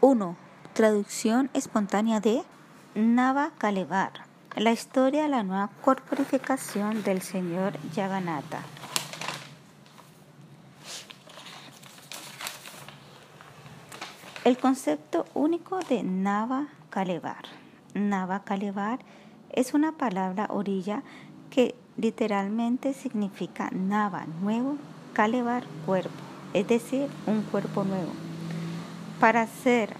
1. Traducción espontánea de Nava Kalevar. La historia de la nueva corporificación del señor Yaganata. El concepto único de Nava Kalevar. Nava Kalevar es una palabra orilla que literalmente significa Nava, nuevo, Kalevar, cuerpo, es decir, un cuerpo nuevo. Para ser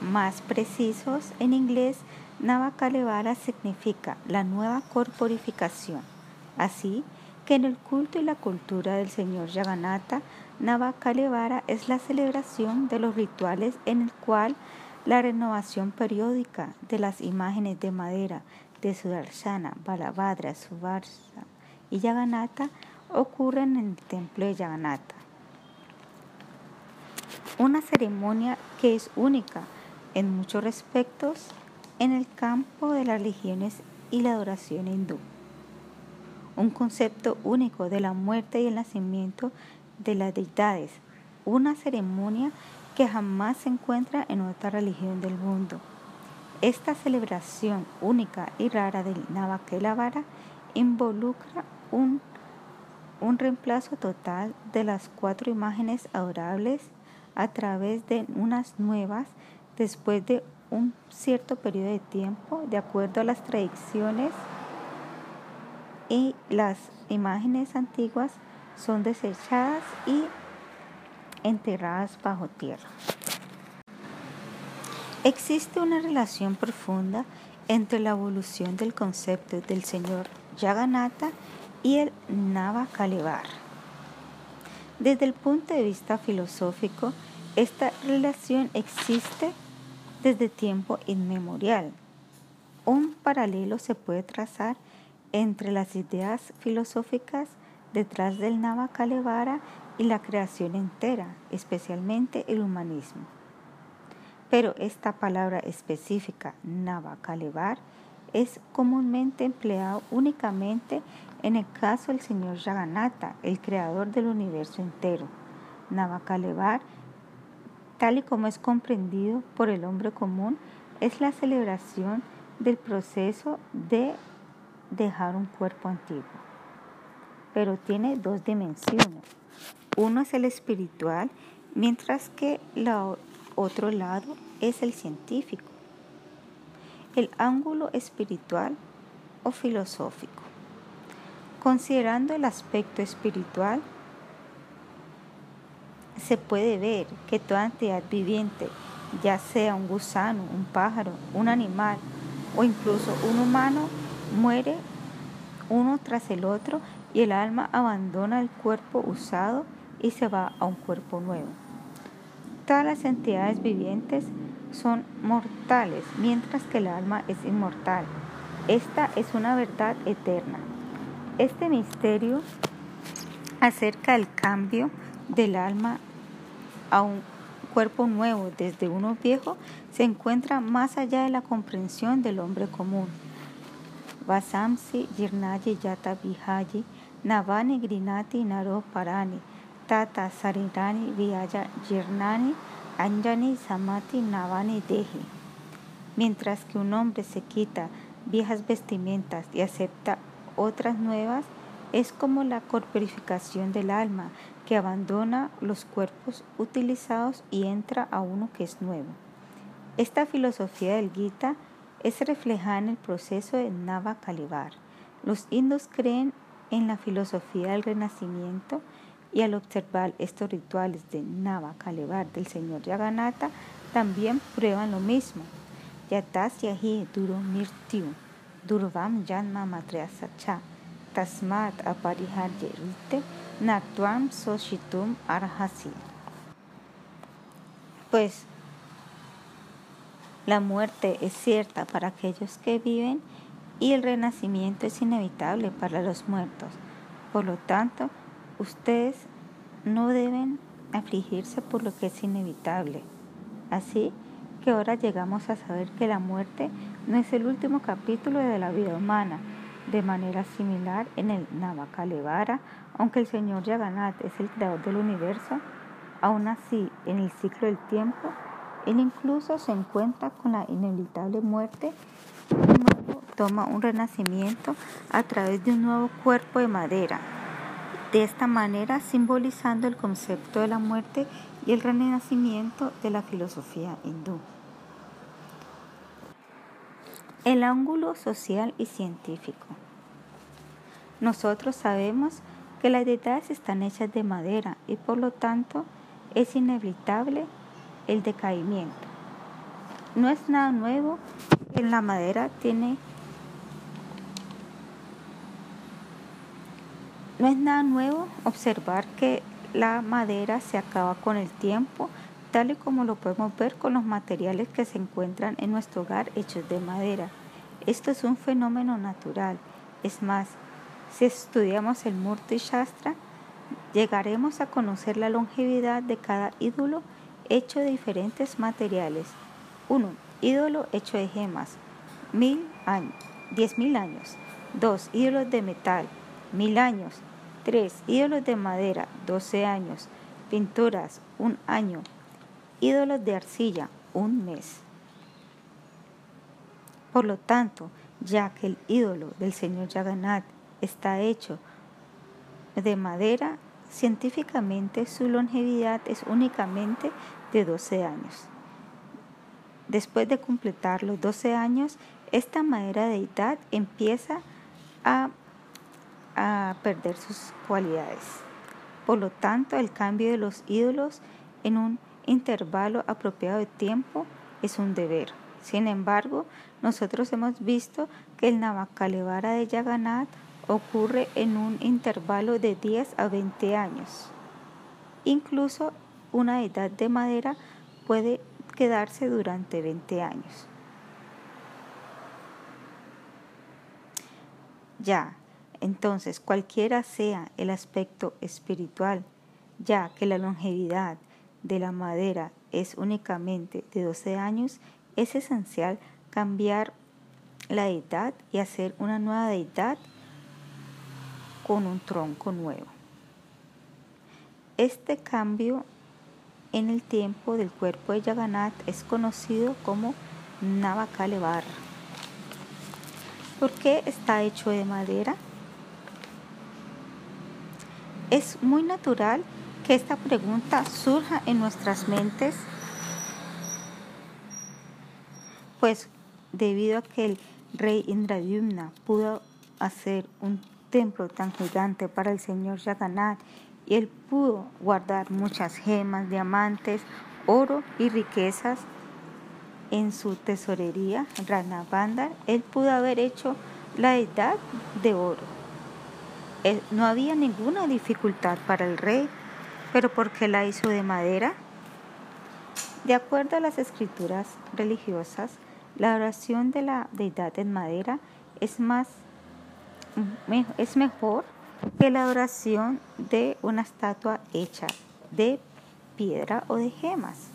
más precisos, en inglés, Navakalevara significa la nueva corporificación. Así que en el culto y la cultura del señor Yaganata, Navakalevara es la celebración de los rituales en el cual la renovación periódica de las imágenes de madera de Sudarshana, Balabhadra, Suvarsa y Yaganata ocurren en el templo de Yaganata una ceremonia que es única en muchos respectos en el campo de las religiones y la adoración hindú. Un concepto único de la muerte y el nacimiento de las deidades, una ceremonia que jamás se encuentra en otra religión del mundo. Esta celebración única y rara del Navakelavara involucra un, un reemplazo total de las cuatro imágenes adorables a través de unas nuevas después de un cierto periodo de tiempo, de acuerdo a las tradiciones y las imágenes antiguas son desechadas y enterradas bajo tierra. Existe una relación profunda entre la evolución del concepto del señor Yaganata y el Nava Kalevar. Desde el punto de vista filosófico, esta relación existe desde tiempo inmemorial. Un paralelo se puede trazar entre las ideas filosóficas detrás del Navakalevara y la creación entera, especialmente el humanismo. Pero esta palabra específica, Navakalevar, es comúnmente empleado únicamente en el caso del señor Jagannath, el creador del universo entero. Navakalevar tal y como es comprendido por el hombre común, es la celebración del proceso de dejar un cuerpo antiguo. Pero tiene dos dimensiones. Uno es el espiritual, mientras que el otro lado es el científico. El ángulo espiritual o filosófico. Considerando el aspecto espiritual, se puede ver que toda entidad viviente, ya sea un gusano, un pájaro, un animal o incluso un humano, muere uno tras el otro y el alma abandona el cuerpo usado y se va a un cuerpo nuevo. Todas las entidades vivientes son mortales, mientras que el alma es inmortal. Esta es una verdad eterna. Este misterio acerca del cambio del alma a un cuerpo nuevo desde uno viejo se encuentra más allá de la comprensión del hombre común. Vasamsi Jirnayi Yata Vihayi Navani Grinati Naro Parani Tata Sarirani Vyaya Jirnani Anjani Samati Navani Dehi. Mientras que un hombre se quita viejas vestimentas y acepta otras nuevas, es como la corporificación del alma que abandona los cuerpos utilizados y entra a uno que es nuevo. Esta filosofía del Gita es reflejada en el proceso de Nava Kalivar. Los hindus creen en la filosofía del renacimiento y al observar estos rituales de Nava Kalivar del señor Yaganata también prueban lo mismo. Yatasyahi duro mirtyu, durvam janma sacha tasmat apariharye natvam soshitum arhasi. Pues la muerte es cierta para aquellos que viven y el renacimiento es inevitable para los muertos. Por lo tanto, ustedes no deben afligirse por lo que es inevitable. Así que ahora llegamos a saber que la muerte no es el último capítulo de la vida humana, de manera similar, en el Navakalevara, aunque el señor Yaganat es el creador del universo, aún así, en el ciclo del tiempo, Él incluso se encuentra con la inevitable muerte y toma un renacimiento a través de un nuevo cuerpo de madera. De esta manera simbolizando el concepto de la muerte y el renacimiento de la filosofía hindú. El ángulo social y científico. Nosotros sabemos que las deidades están hechas de madera y por lo tanto es inevitable el decaimiento. No es nada nuevo que la madera tiene No es nada nuevo observar que la madera se acaba con el tiempo, tal y como lo podemos ver con los materiales que se encuentran en nuestro hogar hechos de madera. Esto es un fenómeno natural. Es más, si estudiamos el Murti Shastra, llegaremos a conocer la longevidad de cada ídolo hecho de diferentes materiales. 1. Ídolo hecho de gemas, años, diez mil años. 2. Ídolos de metal, mil años. 3. Ídolos de madera, 12 años. Pinturas, un año. Ídolos de arcilla, un mes. Por lo tanto, ya que el ídolo del señor Jagannath está hecho de madera, científicamente su longevidad es únicamente de 12 años. Después de completar los 12 años, esta madera deidad empieza a, a perder sus cualidades. Por lo tanto, el cambio de los ídolos en un intervalo apropiado de tiempo es un deber. Sin embargo, nosotros hemos visto que el Navakalevara de Yaganat ocurre en un intervalo de 10 a 20 años. Incluso una edad de madera puede quedarse durante 20 años. Ya, entonces, cualquiera sea el aspecto espiritual, ya que la longevidad de la madera es únicamente de 12 años, es esencial cambiar la deidad y hacer una nueva deidad con un tronco nuevo. Este cambio en el tiempo del cuerpo de Yaganat es conocido como Navakalevar. ¿Por qué está hecho de madera? Es muy natural que esta pregunta surja en nuestras mentes pues debido a que el rey Indradyumna pudo hacer un templo tan gigante para el señor Jagannath y él pudo guardar muchas gemas, diamantes, oro y riquezas en su tesorería, Ranabanda, él pudo haber hecho la edad de oro. no había ninguna dificultad para el rey, pero ¿por qué la hizo de madera? De acuerdo a las escrituras religiosas, la oración de la deidad en madera es más es mejor que la oración de una estatua hecha de piedra o de gemas.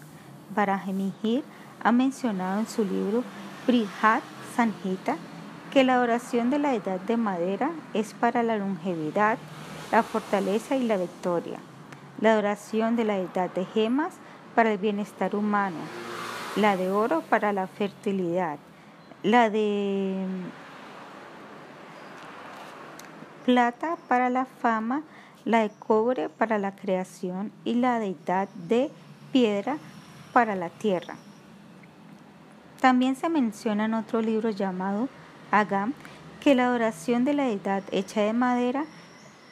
Barajemihir ha mencionado en su libro Brihat Sanhita que la oración de la edad de madera es para la longevidad, la fortaleza y la victoria. La oración de la edad de gemas para el bienestar humano, la de oro para la fertilidad, la de plata para la fama, la de cobre para la creación y la deidad de piedra para la tierra. También se menciona en otro libro llamado Agam que la adoración de la deidad hecha de madera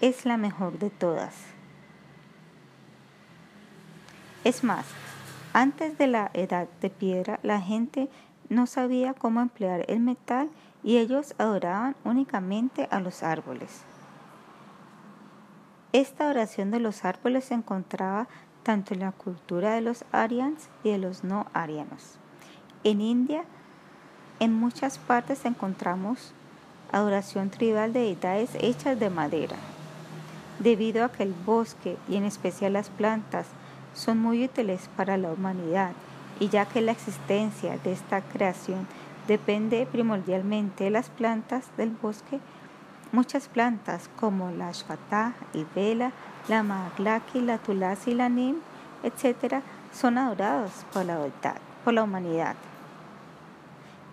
es la mejor de todas. Es más, antes de la edad de piedra, la gente no sabía cómo emplear el metal y ellos adoraban únicamente a los árboles. Esta oración de los árboles se encontraba tanto en la cultura de los arians y de los no arianos. En India, en muchas partes encontramos adoración tribal de deidades hechas de madera. Debido a que el bosque y en especial las plantas son muy útiles para la humanidad y ya que la existencia de esta creación depende primordialmente de las plantas del bosque, muchas plantas como la ashwata, el vela, la maglaki, la tulasi, la nim, etc., son adoradas por la por la humanidad.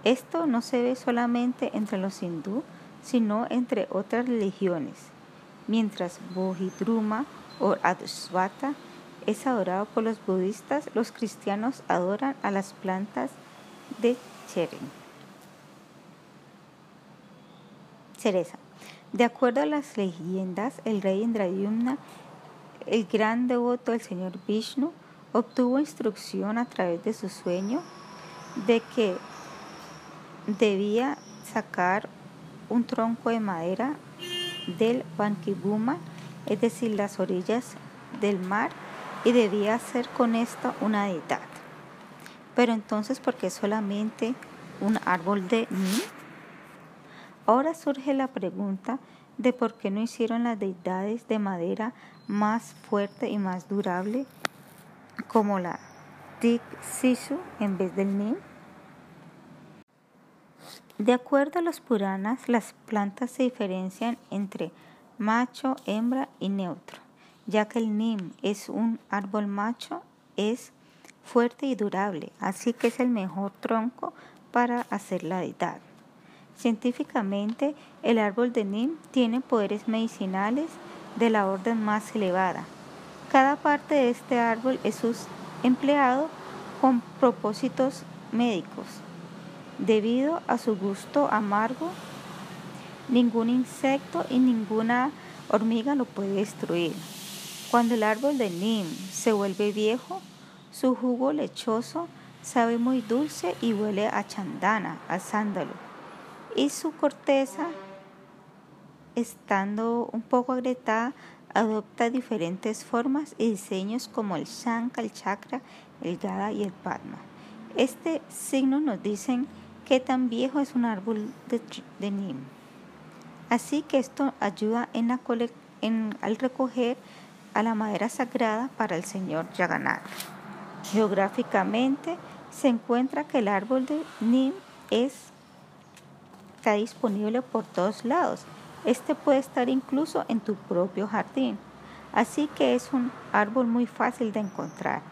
Esto no se ve solamente entre los hindú, sino entre otras religiones, mientras Bodhidruma o Advaita es adorado por los budistas, los cristianos adoran a las plantas de cheren. cereza. De acuerdo a las leyendas, el rey Indradyumna, el gran devoto del señor Vishnu, obtuvo instrucción a través de su sueño de que debía sacar un tronco de madera del Bankibuma, es decir, las orillas del mar, y debía hacer con esto una deidad. Pero entonces, ¿por qué solamente un árbol de Nim? Ahora surge la pregunta de por qué no hicieron las deidades de madera más fuerte y más durable como la Dik Sisu en vez del Nim. De acuerdo a los Puranas, las plantas se diferencian entre macho, hembra y neutro, ya que el Nim es un árbol macho, es fuerte y durable, así que es el mejor tronco para hacer la deidad. Científicamente, el árbol de Nim tiene poderes medicinales de la orden más elevada. Cada parte de este árbol es empleado con propósitos médicos. Debido a su gusto amargo, ningún insecto y ninguna hormiga lo puede destruir. Cuando el árbol de Nim se vuelve viejo, su jugo lechoso sabe muy dulce y huele a chandana, a sándalo y su corteza, estando un poco agrietada, adopta diferentes formas y diseños como el Shanka, el Chakra, el Gada y el Padma. Este signo nos dicen qué tan viejo es un árbol de, de Nim. Así que esto ayuda en la en, al recoger a la madera sagrada para el Señor Yaganat. Geográficamente se encuentra que el árbol de Nim es está disponible por todos lados. Este puede estar incluso en tu propio jardín. Así que es un árbol muy fácil de encontrar.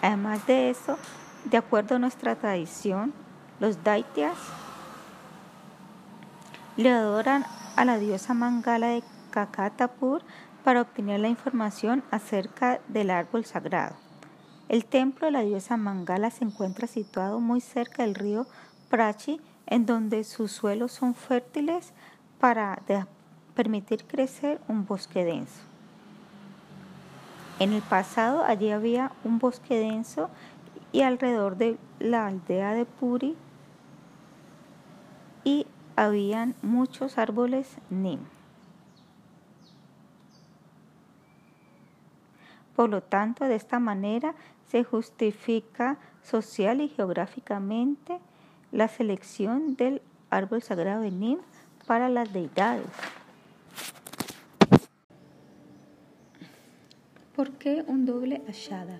Además de eso, de acuerdo a nuestra tradición, los Daityas le adoran a la diosa Mangala de Kakatapur para obtener la información acerca del árbol sagrado. El templo de la diosa Mangala se encuentra situado muy cerca del río Prachi en donde sus suelos son fértiles para permitir crecer un bosque denso. En el pasado allí había un bosque denso y alrededor de la aldea de Puri y habían muchos árboles nim. Por lo tanto, de esta manera se justifica social y geográficamente la selección del árbol sagrado de Nim para las deidades. ¿Por qué un doble ashada?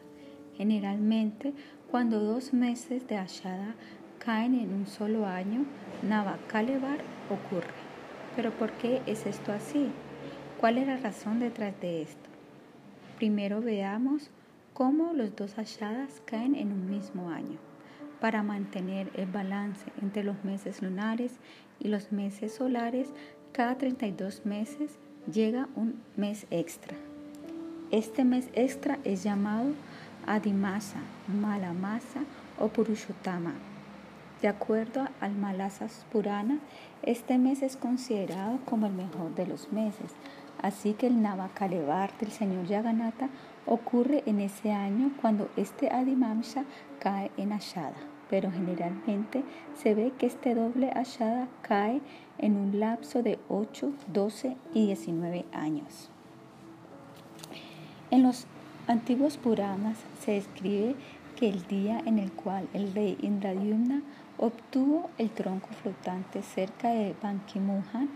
Generalmente, cuando dos meses de ashada caen en un solo año, Navakalevar ocurre. Pero ¿por qué es esto así? ¿Cuál es la razón detrás de esto? Primero veamos cómo los dos ashadas caen en un mismo año para mantener el balance entre los meses lunares y los meses solares, cada 32 meses llega un mes extra. Este mes extra es llamado Adimasa, Malamasa o Purushottama. De acuerdo al Malasas Purana, este mes es considerado como el mejor de los meses, así que el Navakalevar del señor Yaganata ocurre en ese año cuando este Adimamsa cae en Ashada pero generalmente se ve que este doble ashada cae en un lapso de 8, 12 y 19 años. En los antiguos Puranas se describe que el día en el cual el rey Indradyumna obtuvo el tronco flotante cerca de Bankimuhan,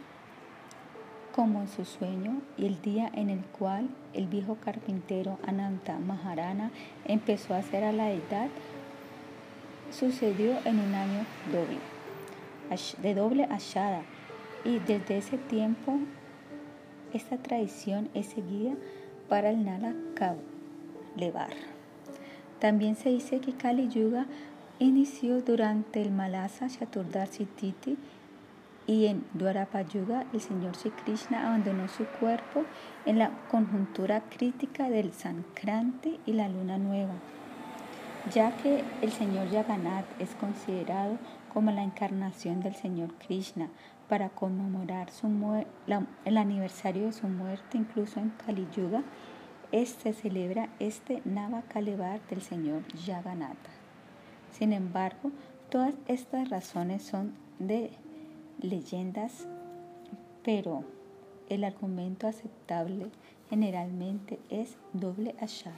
como en su sueño, y el día en el cual el viejo carpintero Ananta Maharana empezó a hacer a la deidad sucedió en un año doble, de doble ashada, y desde ese tiempo esta tradición es seguida para el Nala Levar. También se dice que Kali Yuga inició durante el Malasa Chaturdarshi Titi y en Dwarapayuga el señor Sri Krishna abandonó su cuerpo en la conjuntura crítica del Sankranti y la luna nueva, ya que el señor Yagannath es considerado como la encarnación del señor Krishna para conmemorar su el aniversario de su muerte, incluso en Kali Yuga, este celebra este Nava Kalevar del señor Yaganatha. Sin embargo, todas estas razones son de leyendas, pero el argumento aceptable generalmente es doble achada.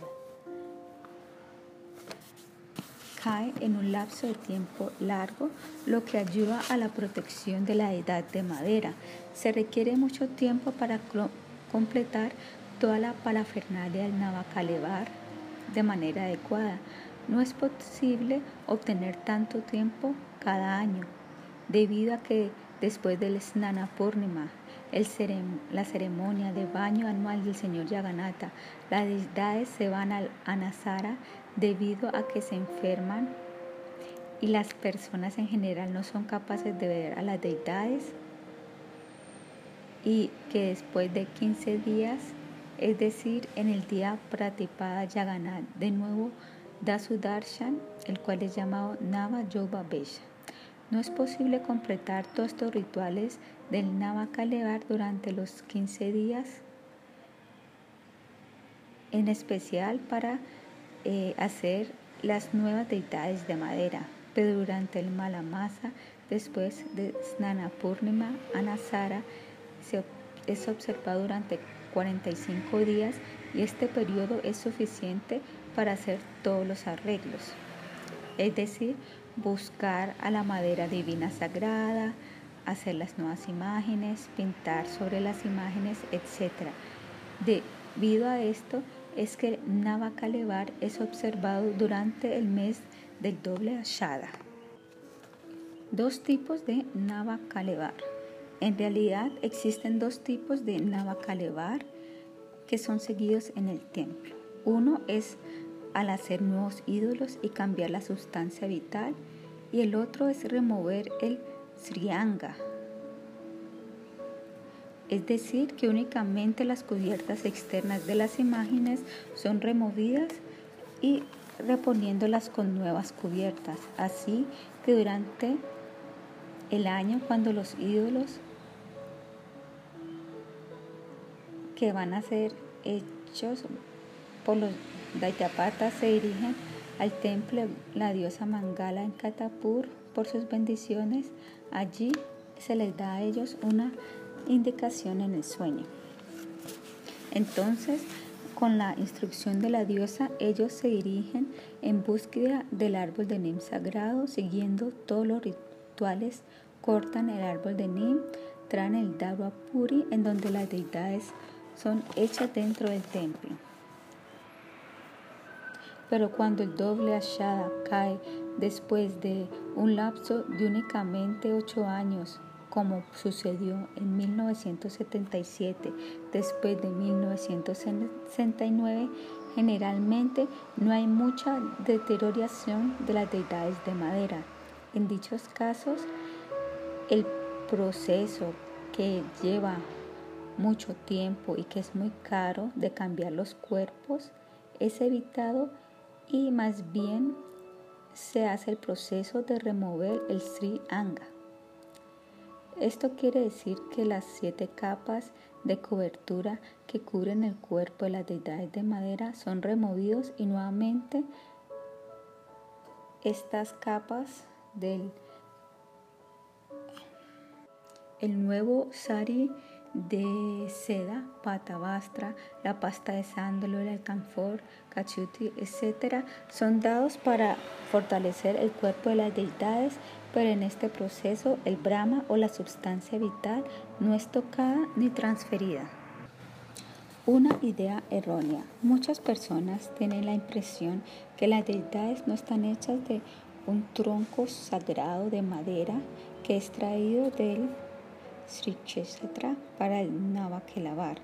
Cae en un lapso de tiempo largo, lo que ayuda a la protección de la edad de madera. Se requiere mucho tiempo para completar toda la parafernalia del Navacalevar de manera adecuada. No es posible obtener tanto tiempo cada año, debido a que después del Snana Purnima, la ceremonia de baño anual del señor Yaganata, las deidades se van al Anasara debido a que se enferman y las personas en general no son capaces de ver a las deidades y que después de 15 días, es decir, en el día Pratipada Yaganat, de nuevo da su darshan, el cual es llamado Nava Yoga Besha. No es posible completar todos estos rituales del Nava Kalevar durante los 15 días, en especial para eh, hacer las nuevas deidades de madera, pero durante el Malamasa, después de Snana Purnima, Anasara, se, es observado durante 45 días y este periodo es suficiente para hacer todos los arreglos, es decir, buscar a la madera divina sagrada, hacer las nuevas imágenes, pintar sobre las imágenes, etc. Debido a esto es que Navakalevar es observado durante el mes del doble Ashada. Dos tipos de Navakalevar. En realidad existen dos tipos de Navakalevar que son seguidos en el templo. Uno es al hacer nuevos ídolos y cambiar la sustancia vital y el otro es remover el srianga, es decir, que únicamente las cubiertas externas de las imágenes son removidas y reponiéndolas con nuevas cubiertas. Así que durante el año cuando los ídolos que van a ser hechos por los Daitapata se dirigen al templo la diosa Mangala en Katapur por sus bendiciones. Allí se les da a ellos una indicación en el sueño. Entonces, con la instrucción de la diosa, ellos se dirigen en búsqueda del árbol de Nim sagrado, siguiendo todos los rituales, cortan el árbol de Nim, traen el Dawa Puri, en donde las deidades son hechas dentro del templo. Pero cuando el doble ashada cae después de un lapso de únicamente ocho años, como sucedió en 1977, después de 1969, generalmente no hay mucha deterioración de las deidades de madera. En dichos casos, el proceso que lleva mucho tiempo y que es muy caro de cambiar los cuerpos es evitado y más bien se hace el proceso de remover el Sri Anga. Esto quiere decir que las siete capas de cobertura que cubren el cuerpo de las deidades de madera son removidos y nuevamente estas capas del el nuevo sari de seda, pata bastra, la pasta de sándalo, el alcanfor, cachuti, etc., son dados para fortalecer el cuerpo de las deidades, pero en este proceso el brahma o la sustancia vital no es tocada ni transferida. Una idea errónea. Muchas personas tienen la impresión que las deidades no están hechas de un tronco sagrado de madera que es traído del Sri Kshetra para el Navakelavar.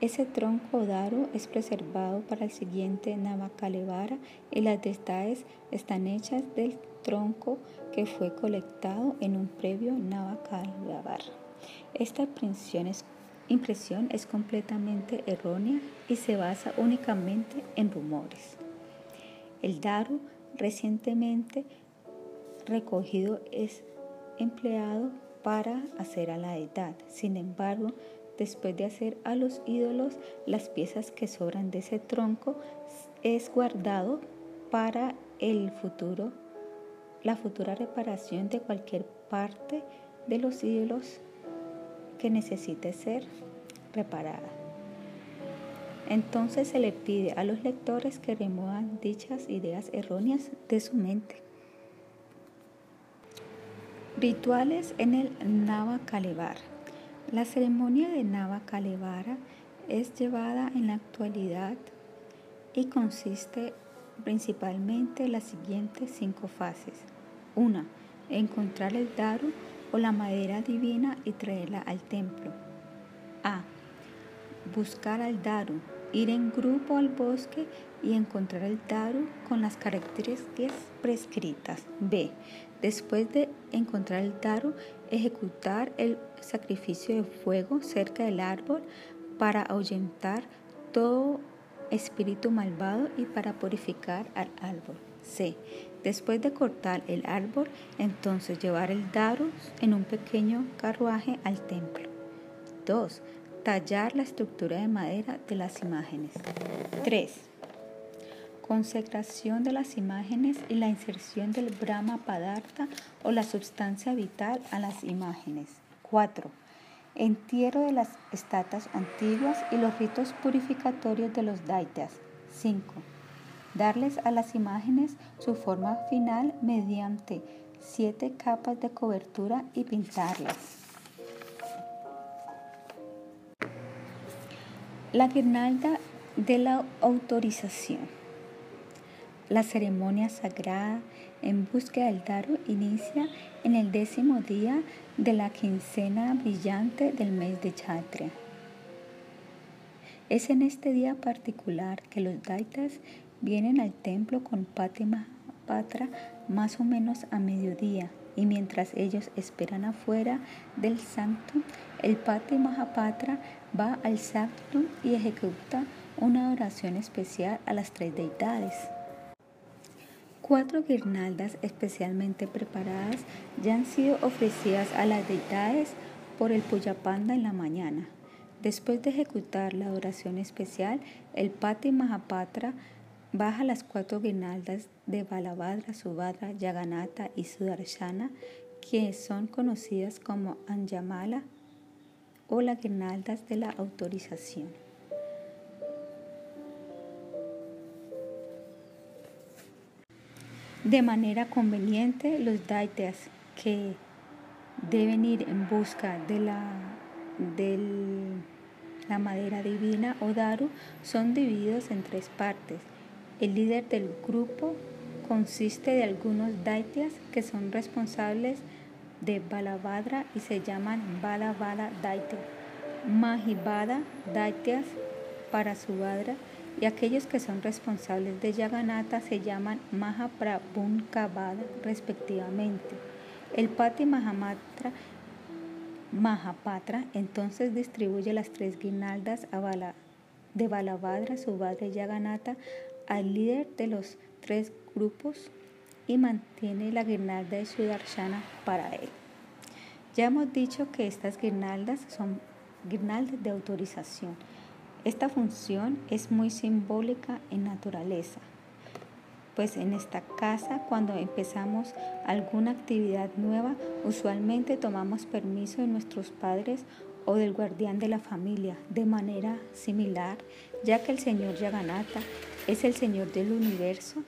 Ese tronco daru es preservado para el siguiente Navakalevara y las deidades están hechas del tronco que fue colectado en un previo Navakalevara. Esta impresión es, impresión es completamente errónea y se basa únicamente en rumores. El daru recientemente recogido es empleado para hacer a la edad. Sin embargo, después de hacer a los ídolos, las piezas que sobran de ese tronco es guardado para el futuro, la futura reparación de cualquier parte de los ídolos que necesite ser reparada. Entonces se le pide a los lectores que remuevan dichas ideas erróneas de su mente. Rituales en el Nava Kalevar. La ceremonia de Nava Kalevara es llevada en la actualidad y consiste principalmente en las siguientes cinco fases. Una, encontrar el daru o la madera divina y traerla al templo. A. Buscar al daru, ir en grupo al bosque y encontrar el daru con las características prescritas. B. Después de encontrar el daru, ejecutar el sacrificio de fuego cerca del árbol para ahuyentar todo espíritu malvado y para purificar al árbol. C. Después de cortar el árbol, entonces llevar el daru en un pequeño carruaje al templo. 2 tallar la estructura de madera de las imágenes. 3. Consecración de las imágenes y la inserción del Brahma Padartha o la sustancia vital a las imágenes. 4. Entierro de las estatuas antiguas y los ritos purificatorios de los daitas. 5. Darles a las imágenes su forma final mediante siete capas de cobertura y pintarlas. La guirnalda de la autorización. La ceremonia sagrada en búsqueda del Daru inicia en el décimo día de la quincena brillante del mes de Chatria. Es en este día particular que los Daitas vienen al templo con Patima Patra más o menos a mediodía y mientras ellos esperan afuera del santo, el Pati Mahapatra va al sanctum y ejecuta una oración especial a las tres deidades. Cuatro guirnaldas especialmente preparadas ya han sido ofrecidas a las deidades por el Puyapanda en la mañana. Después de ejecutar la oración especial, el Pati Mahapatra baja las cuatro guirnaldas de Balabhadra, Subhadra, Yaganata y Sudarshana, que son conocidas como Anjamala o las guirnaldas de la autorización. De manera conveniente, los daitas que deben ir en busca de la, de la madera divina o daru son divididos en tres partes. El líder del grupo consiste de algunos daityas que son responsables de Balabhadra y se llaman Balabhada Daitya, Mahibada Daityas para Subhadra y aquellos que son responsables de Yaganata se llaman Mahaprabhunkavada respectivamente. El Pati Mahamatra Mahapatra entonces distribuye las tres guirnaldas de Balabhadra, Subhadra y Yaganata al líder de los tres grupos y mantiene la guirnalda de Sudarshana para él. Ya hemos dicho que estas guirnaldas son guirnaldas de autorización. Esta función es muy simbólica en naturaleza, pues en esta casa cuando empezamos alguna actividad nueva, usualmente tomamos permiso de nuestros padres o del guardián de la familia de manera similar, ya que el señor Yaganata es el Señor del universo.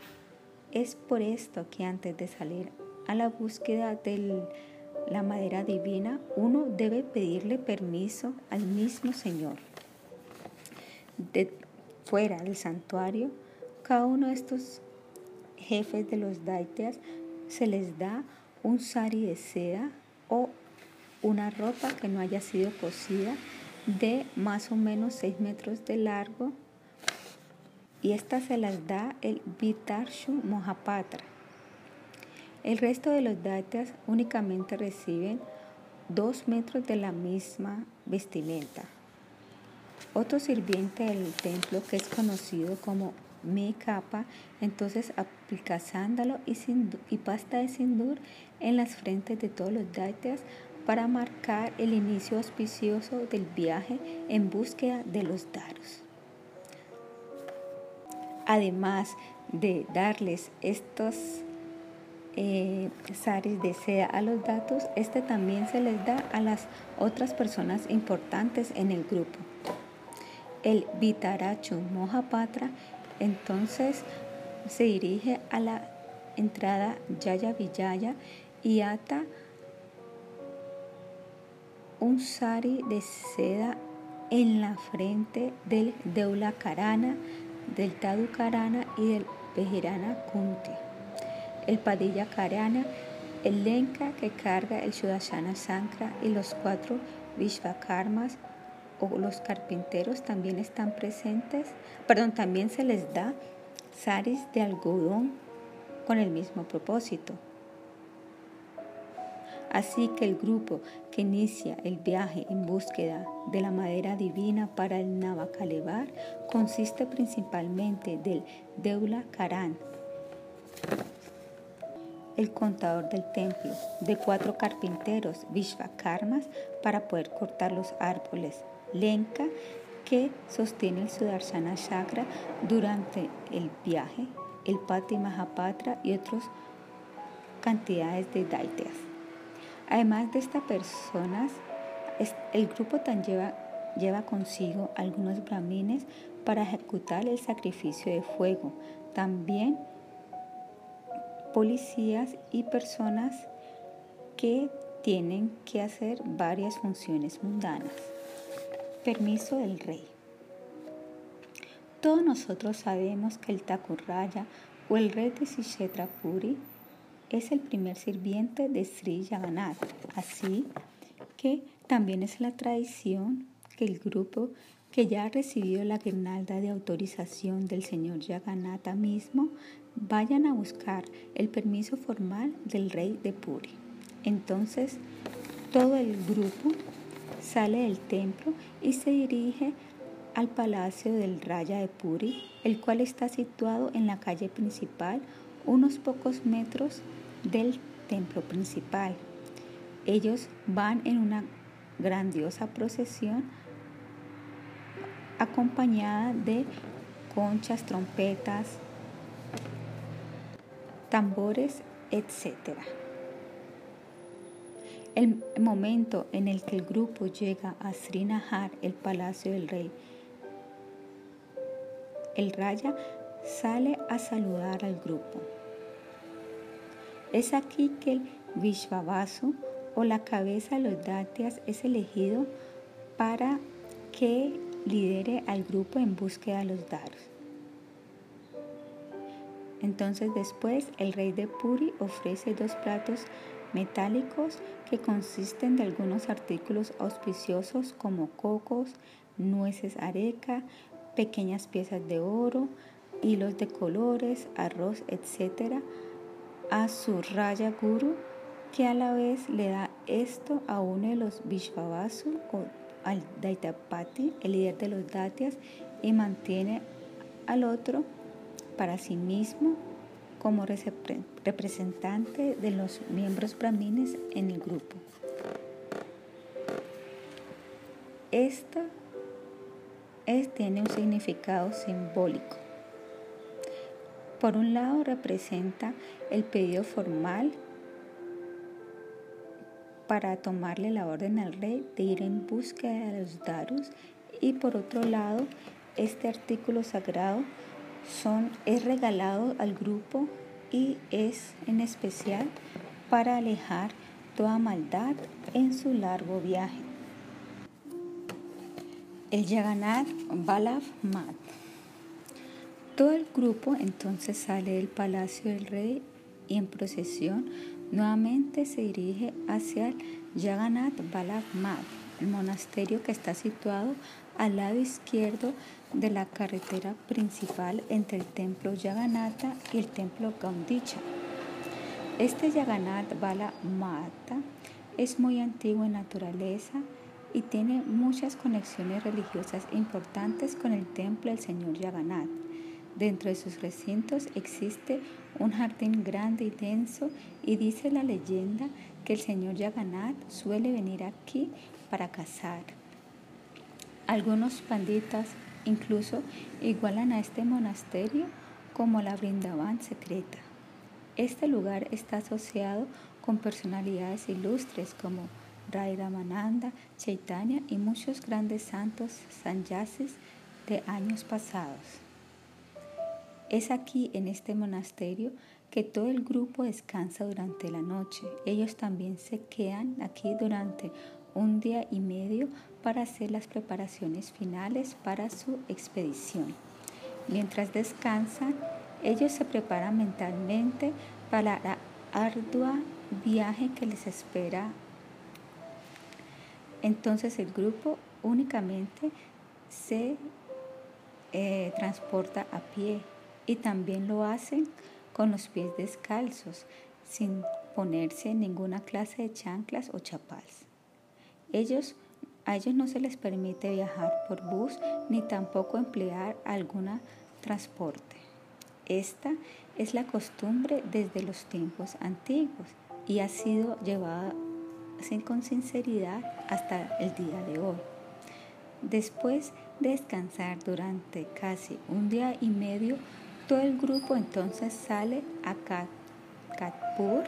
Es por esto que antes de salir a la búsqueda de la madera divina, uno debe pedirle permiso al mismo Señor. De fuera del santuario, cada uno de estos jefes de los daityas se les da un sari de seda o una ropa que no haya sido cosida de más o menos 6 metros de largo y esta se las da el Vitarshu Mohapatra. El resto de los datas únicamente reciben 2 metros de la misma vestimenta. Otro sirviente del templo que es conocido como mi capa, entonces aplica sándalo y, pasta de sindur en las frentes de todos los daityas para marcar el inicio auspicioso del viaje en búsqueda de los daros. Además de darles estos eh, saris de seda a los datos, este también se les da a las otras personas importantes en el grupo. El Vitarachu Mohapatra entonces se dirige a la entrada Yaya Vijaya y ata un sari de seda en la frente del Deula Karana, del Tadu Karana y del Vejirana Kunti. El Padilla Karana, el Lenka que carga el Sudashana Sankra y los cuatro Vishvakarmas o los carpinteros también están presentes, perdón, también se les da saris de algodón con el mismo propósito. Así que el grupo que inicia el viaje en búsqueda de la madera divina para el Navakalevar consiste principalmente del Deula Karan, el contador del templo, de cuatro carpinteros Vishvakarmas para poder cortar los árboles, Lenka que sostiene el Sudarshana Chakra durante el viaje, el Pati Mahapatra y otras cantidades de daityas. Además de estas personas, el grupo tan lleva, lleva consigo algunos brahmines para ejecutar el sacrificio de fuego. También policías y personas que tienen que hacer varias funciones mundanas. Permiso del rey. Todos nosotros sabemos que el Takurraya o el rey de Sishetra Puri es el primer sirviente de Sri Jagannath. Así que también es la tradición que el grupo que ya ha recibido la guirnalda de autorización del señor Jagannath mismo vayan a buscar el permiso formal del rey de Puri. Entonces, todo el grupo sale del templo y se dirige al palacio del Raya de Puri, el cual está situado en la calle principal, unos pocos metros del templo principal. Ellos van en una grandiosa procesión acompañada de conchas, trompetas, tambores, etc. El momento en el que el grupo llega a Srinagar, el palacio del rey, el raya sale a saludar al grupo. Es aquí que el Vishvavasu o la cabeza de los Datyas es elegido para que lidere al grupo en búsqueda de los daros. Entonces después el rey de Puri ofrece dos platos metálicos que consisten de algunos artículos auspiciosos como cocos, nueces areca, pequeñas piezas de oro, hilos de colores, arroz, etc., a su Raya Guru, que a la vez le da esto a uno de los Vishvavasu o al Daitapati, el líder de los Datyas, y mantiene al otro para sí mismo como representante de los miembros brahmines en el grupo. Esto es, tiene un significado simbólico. Por un lado representa el pedido formal para tomarle la orden al rey de ir en búsqueda de los darus y por otro lado este artículo sagrado son, es regalado al grupo y es en especial para alejar toda maldad en su largo viaje. El Yagannath Balav Mat. Todo el grupo entonces sale del palacio del rey y en procesión nuevamente se dirige hacia el Jagannath Balav Mat, el monasterio que está situado al lado izquierdo de la carretera principal entre el templo Yaganata y el templo Gaundicha. Este Yaganat Bala Mata es muy antiguo en naturaleza y tiene muchas conexiones religiosas importantes con el templo del Señor Yaganat. Dentro de sus recintos existe un jardín grande y denso y dice la leyenda que el señor Yaganat suele venir aquí para cazar. Algunos panditas incluso igualan a este monasterio como la Brindavan secreta. Este lugar está asociado con personalidades ilustres como Rai Ramananda, Chaitanya y muchos grandes santos sanyasis de años pasados. Es aquí, en este monasterio, que todo el grupo descansa durante la noche. Ellos también se quedan aquí durante un día y medio para hacer las preparaciones finales para su expedición. Mientras descansan, ellos se preparan mentalmente para la ardua viaje que les espera. Entonces el grupo únicamente se eh, transporta a pie y también lo hacen con los pies descalzos, sin ponerse ninguna clase de chanclas o chapals. Ellos, a ellos no se les permite viajar por bus ni tampoco emplear algún transporte. Esta es la costumbre desde los tiempos antiguos y ha sido llevada con sinceridad hasta el día de hoy. Después de descansar durante casi un día y medio, todo el grupo entonces sale a Katpur,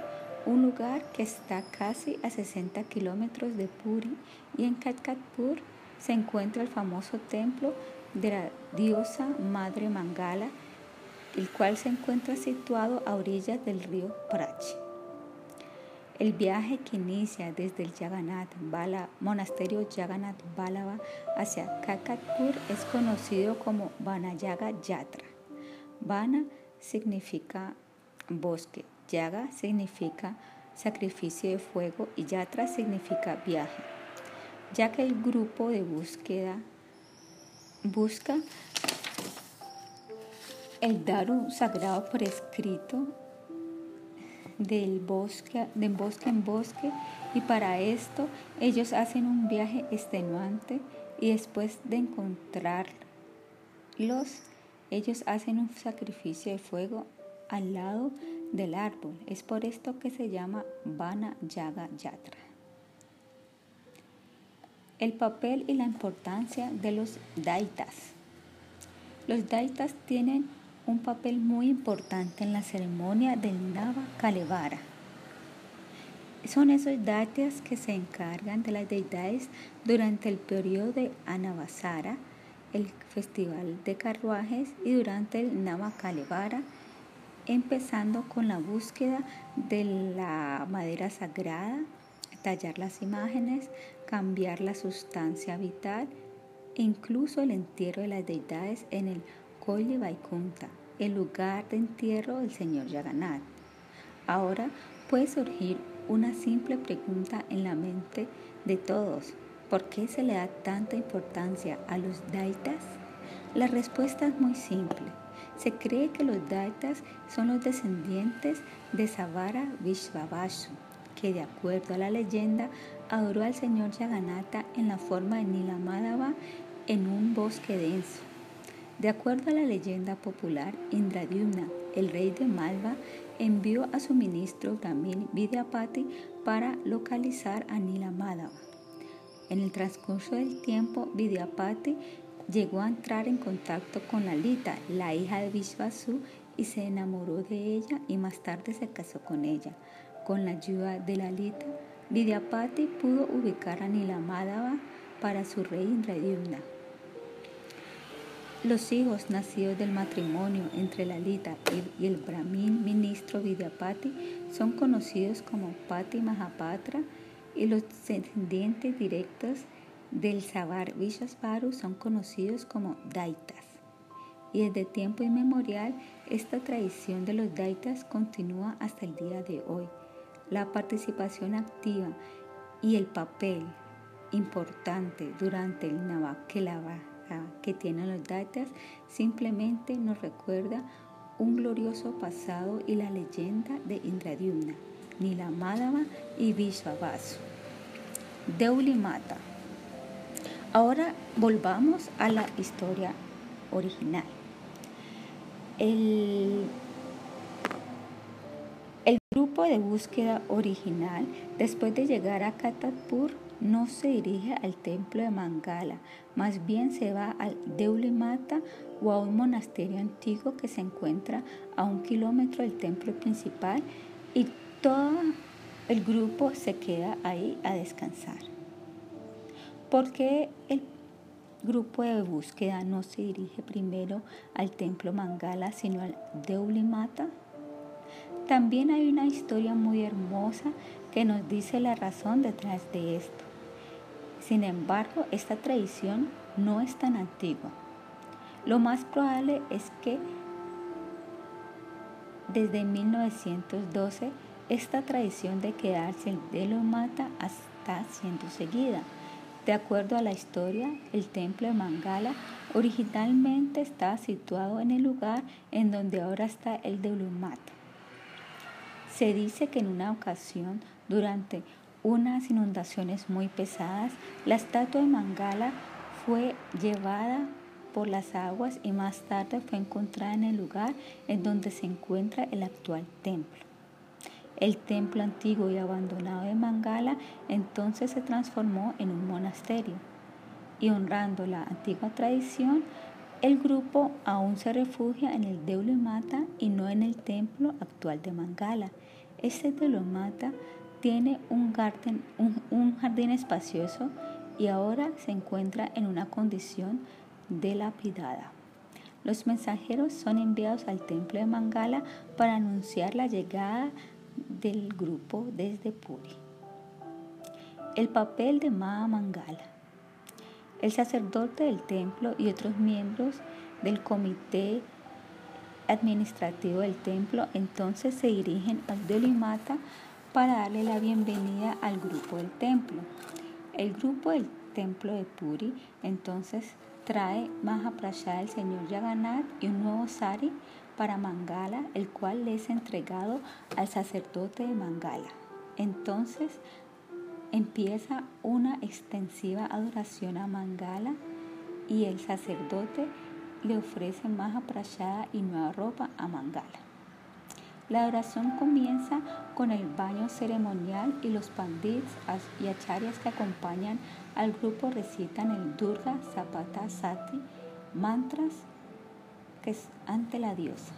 un lugar que está casi a 60 kilómetros de Puri, y en Katpur se encuentra el famoso templo de la diosa Madre Mangala, el cual se encuentra situado a orillas del río Prachi. El viaje que inicia desde el Jagannath Bala, monasterio Jagannath Balava hacia Kakatpur es conocido como Vanayaga Yatra. Vana significa bosque, Yaga significa sacrificio de fuego y Yatra significa viaje, ya que el grupo de búsqueda busca el daru sagrado por escrito del bosque, de bosque en bosque y para esto ellos hacen un viaje extenuante y después de encontrarlos ellos hacen un sacrificio de fuego al lado del árbol. Es por esto que se llama Vana Yaga Yatra. El papel y la importancia de los daitas. Los daitas tienen un papel muy importante en la ceremonia del Nava Kalevara. Son esos daitas que se encargan de las deidades durante el periodo de Anavasara, el festival de carruajes y durante el Navakalevara, empezando con la búsqueda de la madera sagrada, tallar las imágenes, cambiar la sustancia vital e incluso el entierro de las deidades en el Koile Vaikunta, el lugar de entierro del señor Yaganat. Ahora puede surgir una simple pregunta en la mente de todos. ¿Por qué se le da tanta importancia a los daitas? La respuesta es muy simple. Se cree que los daitas son los descendientes de Savara Vishvavasu, que de acuerdo a la leyenda adoró al señor Yaganata en la forma de Nilamadava en un bosque denso. De acuerdo a la leyenda popular, Indradyumna, el rey de Malva, envió a su ministro Brahmin Vidyapati para localizar a Nilamadava. En el transcurso del tiempo, Vidyapati llegó a entrar en contacto con Lalita, la hija de Vishvasu, y se enamoró de ella y más tarde se casó con ella. Con la ayuda de Lalita, Vidyapati pudo ubicar a Nilamadava para su rey Indradyumna. Los hijos nacidos del matrimonio entre Lalita y el brahmin ministro Vidyapati son conocidos como Pati Mahapatra y los descendientes directos del Savar Vishasvaru son conocidos como Daitas. Y desde tiempo inmemorial, esta tradición de los Daitas continúa hasta el día de hoy. La participación activa y el papel importante durante el Navakelava que tienen los Daitas simplemente nos recuerda un glorioso pasado y la leyenda de Indradyumna, Nilamadava y Vishwavasu. Deulimata. Ahora volvamos a la historia original. El, el grupo de búsqueda original, después de llegar a Katatpur, no se dirige al templo de Mangala, más bien se va al Deulimata o a un monasterio antiguo que se encuentra a un kilómetro del templo principal y todo el grupo se queda ahí a descansar. ¿Por qué el grupo de búsqueda no se dirige primero al templo Mangala, sino al Deulimata? También hay una historia muy hermosa que nos dice la razón detrás de esto. Sin embargo, esta tradición no es tan antigua. Lo más probable es que desde 1912 esta tradición de quedarse de lo mata está siendo seguida. De acuerdo a la historia, el templo de Mangala originalmente estaba situado en el lugar en donde ahora está el de Ulumata. Se dice que en una ocasión, durante unas inundaciones muy pesadas, la estatua de Mangala fue llevada por las aguas y más tarde fue encontrada en el lugar en donde se encuentra el actual templo. El templo antiguo y abandonado de Mangala entonces se transformó en un monasterio y honrando la antigua tradición, el grupo aún se refugia en el Mata y no en el templo actual de Mangala. Este Mata tiene un, un, jardín espacioso y ahora se encuentra en una condición delapidada. Los mensajeros son enviados al templo de Mangala para anunciar la llegada del grupo desde Puri. El papel de Maha Mangala. El sacerdote del templo y otros miembros del comité administrativo del templo entonces se dirigen al Delimata para darle la bienvenida al grupo del templo. El grupo del templo de Puri entonces trae Mahaprasad del señor Yaganat y un nuevo sari para Mangala, el cual le es entregado al sacerdote de Mangala. Entonces empieza una extensiva adoración a Mangala y el sacerdote le ofrece Mahaprasada y nueva ropa a Mangala. La oración comienza con el baño ceremonial y los pandits y acharyas que acompañan al grupo recitan el Durga Zapata Sati, mantras que es ante la diosa.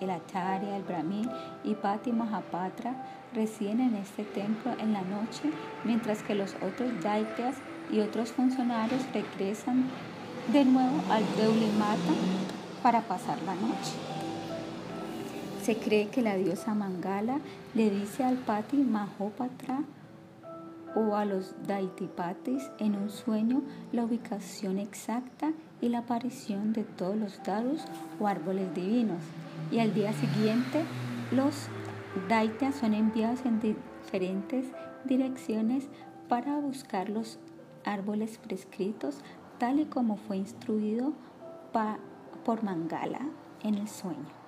El acharya, el brahmin y Pati Mahapatra residen en este templo en la noche, mientras que los otros daityas y otros funcionarios regresan de nuevo al Deulimata para pasar la noche. Se cree que la diosa Mangala le dice al Pati Mahopatra o a los Daitipatis en un sueño la ubicación exacta y la aparición de todos los dados o árboles divinos. Y al día siguiente los Daityas son enviados en diferentes direcciones para buscar los árboles prescritos tal y como fue instruido por Mangala en el sueño.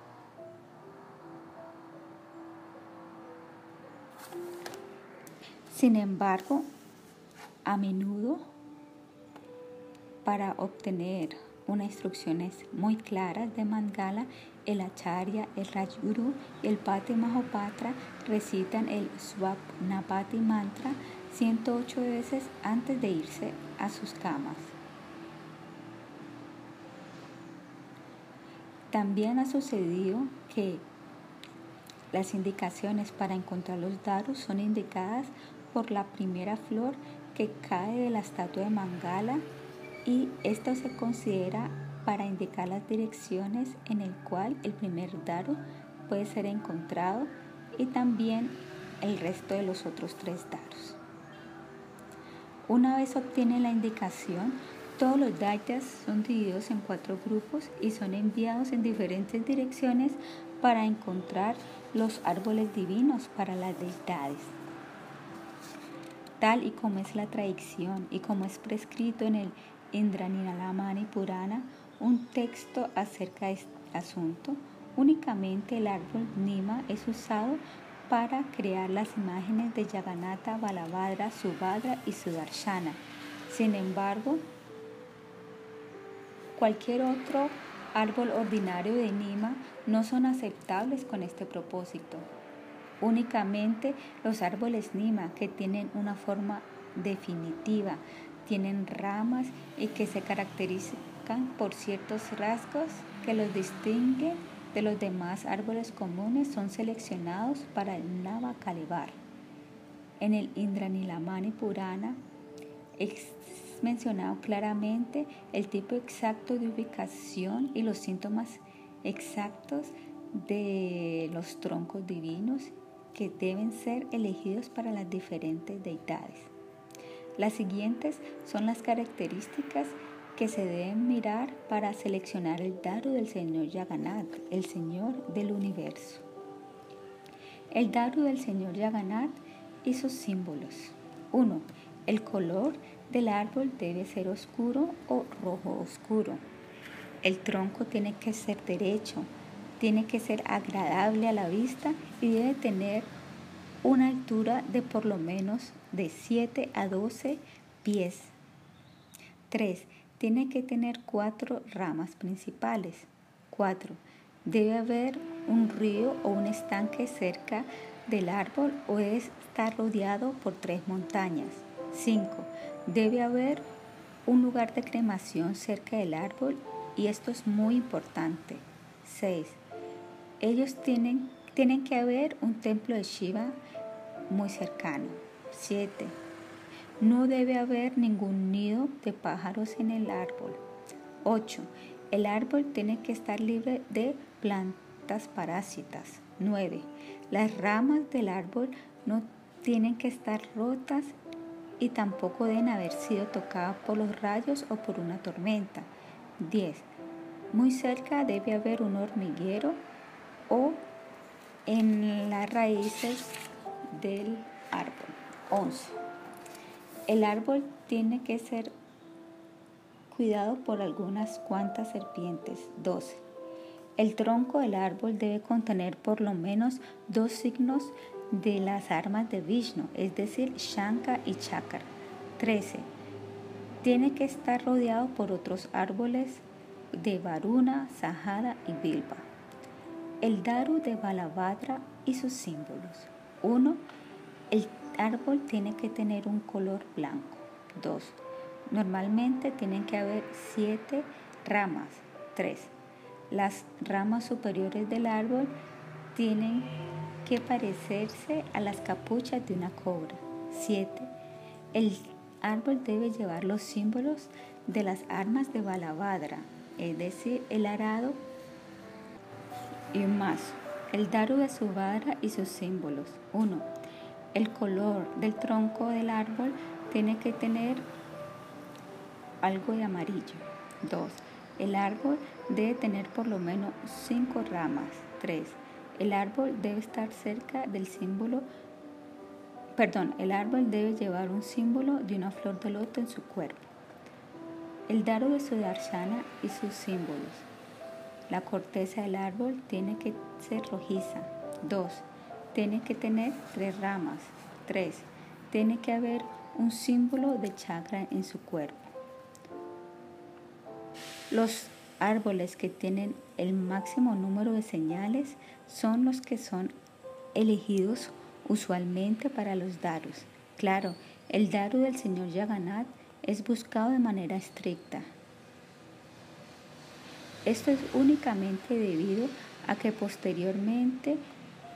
Sin embargo, a menudo para obtener unas instrucciones muy claras de Mangala, el Acharya, el Rajguru y el Pati Mahopatra recitan el Swapnapati mantra 108 veces antes de irse a sus camas. También ha sucedido que las indicaciones para encontrar los daros son indicadas por la primera flor que cae de la estatua de Mangala y esto se considera para indicar las direcciones en el cual el primer daro puede ser encontrado y también el resto de los otros tres daros. Una vez obtiene la indicación, todos los daityas son divididos en cuatro grupos y son enviados en diferentes direcciones para encontrar los árboles divinos para las deidades. Tal y como es la tradición y como es prescrito en el Indranilamani Purana, un texto acerca de este asunto, únicamente el árbol Nima es usado para crear las imágenes de Yaganata, Balabhadra, Subhadra y Sudarshana. Sin embargo, cualquier otro árbol ordinario de Nima no son aceptables con este propósito. Únicamente los árboles Nima que tienen una forma definitiva, tienen ramas y que se caracterizan por ciertos rasgos que los distinguen de los demás árboles comunes son seleccionados para el Nava Kalevar. En el Indranilamani Purana es mencionado claramente el tipo exacto de ubicación y los síntomas exactos de los troncos divinos que deben ser elegidos para las diferentes deidades. Las siguientes son las características que se deben mirar para seleccionar el daru del señor Yaganat, el señor del universo. El daru del señor Yaganat y sus símbolos. 1. El color del árbol debe ser oscuro o rojo oscuro. El tronco tiene que ser derecho, tiene que ser agradable a la vista y debe tener una altura de por lo menos de 7 a 12 pies. 3. Tiene que tener cuatro ramas principales. 4. Debe haber un río o un estanque cerca del árbol o estar rodeado por tres montañas. 5. Debe haber un lugar de cremación cerca del árbol y esto es muy importante. 6. Ellos tienen, tienen que haber un templo de Shiva muy cercano. 7. No debe haber ningún nido de pájaros en el árbol. 8. El árbol tiene que estar libre de plantas parásitas. 9. Las ramas del árbol no tienen que estar rotas y tampoco deben haber sido tocadas por los rayos o por una tormenta. 10. Muy cerca debe haber un hormiguero o en las raíces del árbol. 11. El árbol tiene que ser cuidado por algunas cuantas serpientes. 12. El tronco del árbol debe contener por lo menos dos signos de las armas de Vishnu, es decir, Shanka y Chakra. 13. Tiene que estar rodeado por otros árboles de Varuna, Sahara y Bilba. El Daru de Balabhadra y sus símbolos. 1. El árbol tiene que tener un color blanco. 2. Normalmente tienen que haber 7 ramas. 3. Las ramas superiores del árbol tienen que parecerse a las capuchas de una cobra. 7. El árbol debe llevar los símbolos de las armas de Balabhadra, es decir, el arado y un mazo. El daru de Subhadra y sus símbolos. 1. El color del tronco del árbol tiene que tener algo de amarillo. 2. El árbol debe tener por lo menos 5 ramas. 3 el árbol debe estar cerca del símbolo, perdón, el árbol debe llevar un símbolo de una flor de loto en su cuerpo. El daru de Sudarshana y sus símbolos. La corteza del árbol tiene que ser rojiza. 2. Tiene que tener tres ramas. 3. Tiene que haber un símbolo de chakra en su cuerpo. Los árboles que tienen el máximo número de señales son los que son elegidos usualmente para los darus. Claro, el daru del señor Yaganat es buscado de manera estricta. Esto es únicamente debido a que posteriormente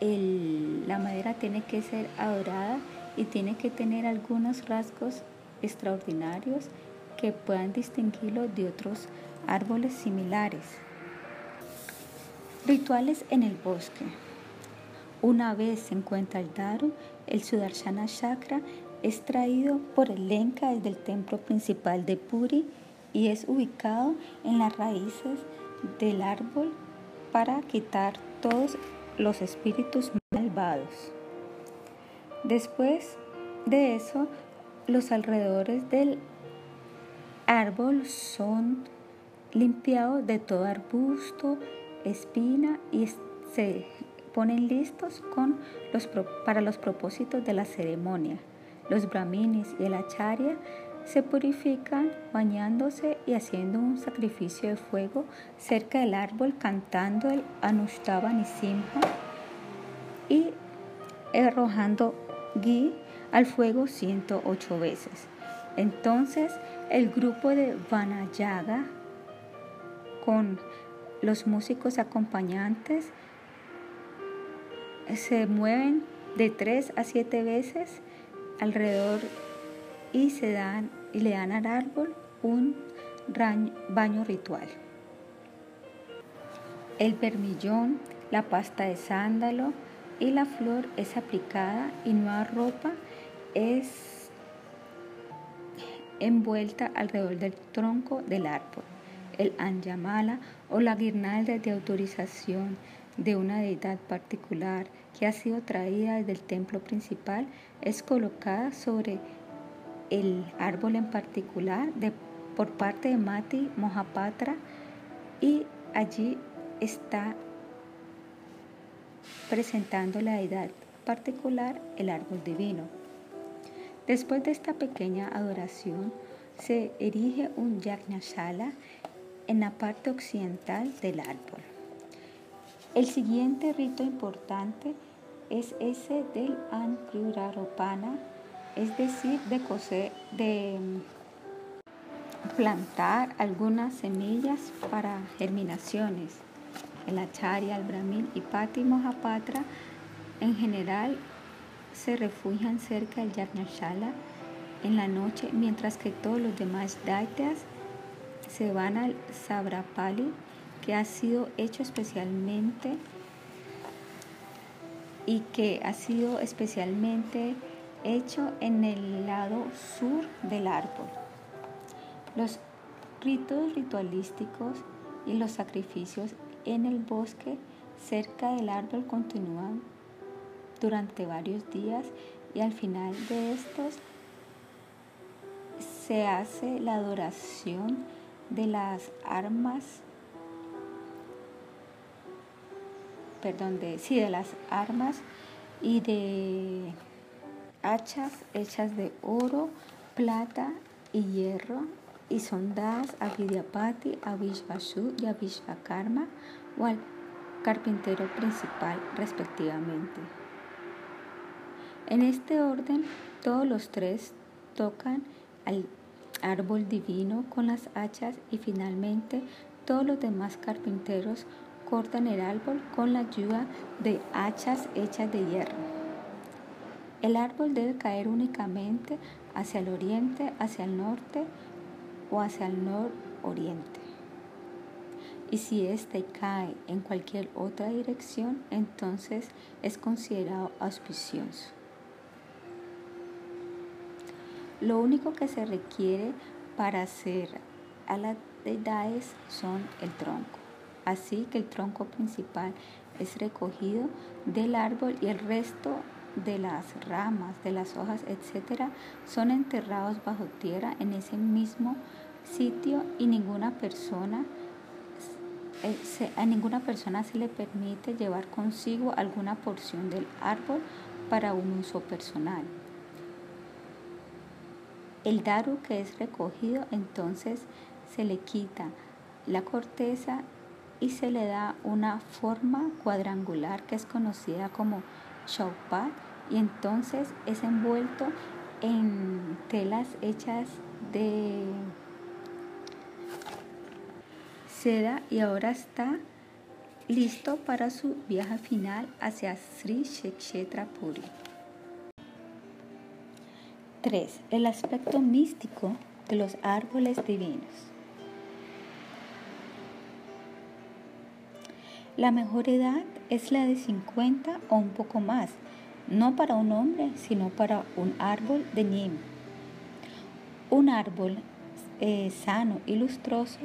la madera tiene que ser adorada y tiene que tener algunos rasgos extraordinarios que puedan distinguirlo de otros árboles similares. Rituales en el bosque. Una vez se encuentra el Daru, el Sudarshana Chakra es traído por el Lenka desde el templo principal de Puri y es ubicado en las raíces del árbol para quitar todos los espíritus malvados. Después de eso, los alrededores del árbol son limpiados de todo arbusto, espina y se ponen listos con los, para los propósitos de la ceremonia. Los brahminis y el acharya se purifican bañándose y haciendo un sacrificio de fuego cerca del árbol cantando el Anushtava Nisimha y arrojando ghee al fuego 108 veces. Entonces el grupo de Vanayaga con los músicos acompañantes se mueven de 3 a 7 veces alrededor y, se dan, y le dan al árbol un baño ritual. El vermillón, la pasta de sándalo y la flor es aplicada y nueva ropa es envuelta alrededor del tronco del árbol. El anjamala o la guirnalda de autorización de una deidad particular que ha sido traída desde el templo principal es colocada sobre el árbol en particular de, por parte de Mati Mohapatra y allí está presentando la deidad particular el árbol divino. Después de esta pequeña adoración se erige un yajnashala en la parte occidental del árbol. El siguiente rito importante es ese del Ankuraropana, es decir, de, de mm, plantar algunas semillas para germinaciones. El acharya, el brahmin y pati mohapatra en general se refugian cerca del Yarnashala en la noche, mientras que todos los demás daityas se van al Sabrapali que ha sido hecho especialmente y que ha sido especialmente hecho en el lado sur del árbol. Los ritos ritualísticos y los sacrificios en el bosque cerca del árbol continúan durante varios días y al final de estos se hace la adoración de las armas perdón, de, sí, de las armas y de hachas hechas de oro, plata y hierro y son dadas a Vidyapati, a Vishvashu y a Vishvakarma o al carpintero principal respectivamente. En este orden, todos los tres tocan al árbol divino con las hachas y finalmente todos los demás carpinteros cortan el árbol con la ayuda de hachas hechas de hierro. El árbol debe caer únicamente hacia el oriente, hacia el norte o hacia el nororiente. Y si éste cae en cualquier otra dirección, entonces es considerado auspicioso. Lo único que se requiere para hacer a las deidades son el tronco. Así que el tronco principal es recogido del árbol y el resto de las ramas, de las hojas, etc., son enterrados bajo tierra en ese mismo sitio y ninguna persona eh, a ninguna persona se le permite llevar consigo alguna porción del árbol para un uso personal. El daru que es recogido entonces se le quita la corteza y se le da una forma cuadrangular que es conocida como y entonces es envuelto en telas hechas de seda y ahora está listo para su viaje final hacia Sri Shekshetra Puri. 3. El aspecto místico de los árboles divinos. La mejor edad es la de 50 o un poco más, no para un hombre, sino para un árbol de nim. Un árbol eh, sano y lustroso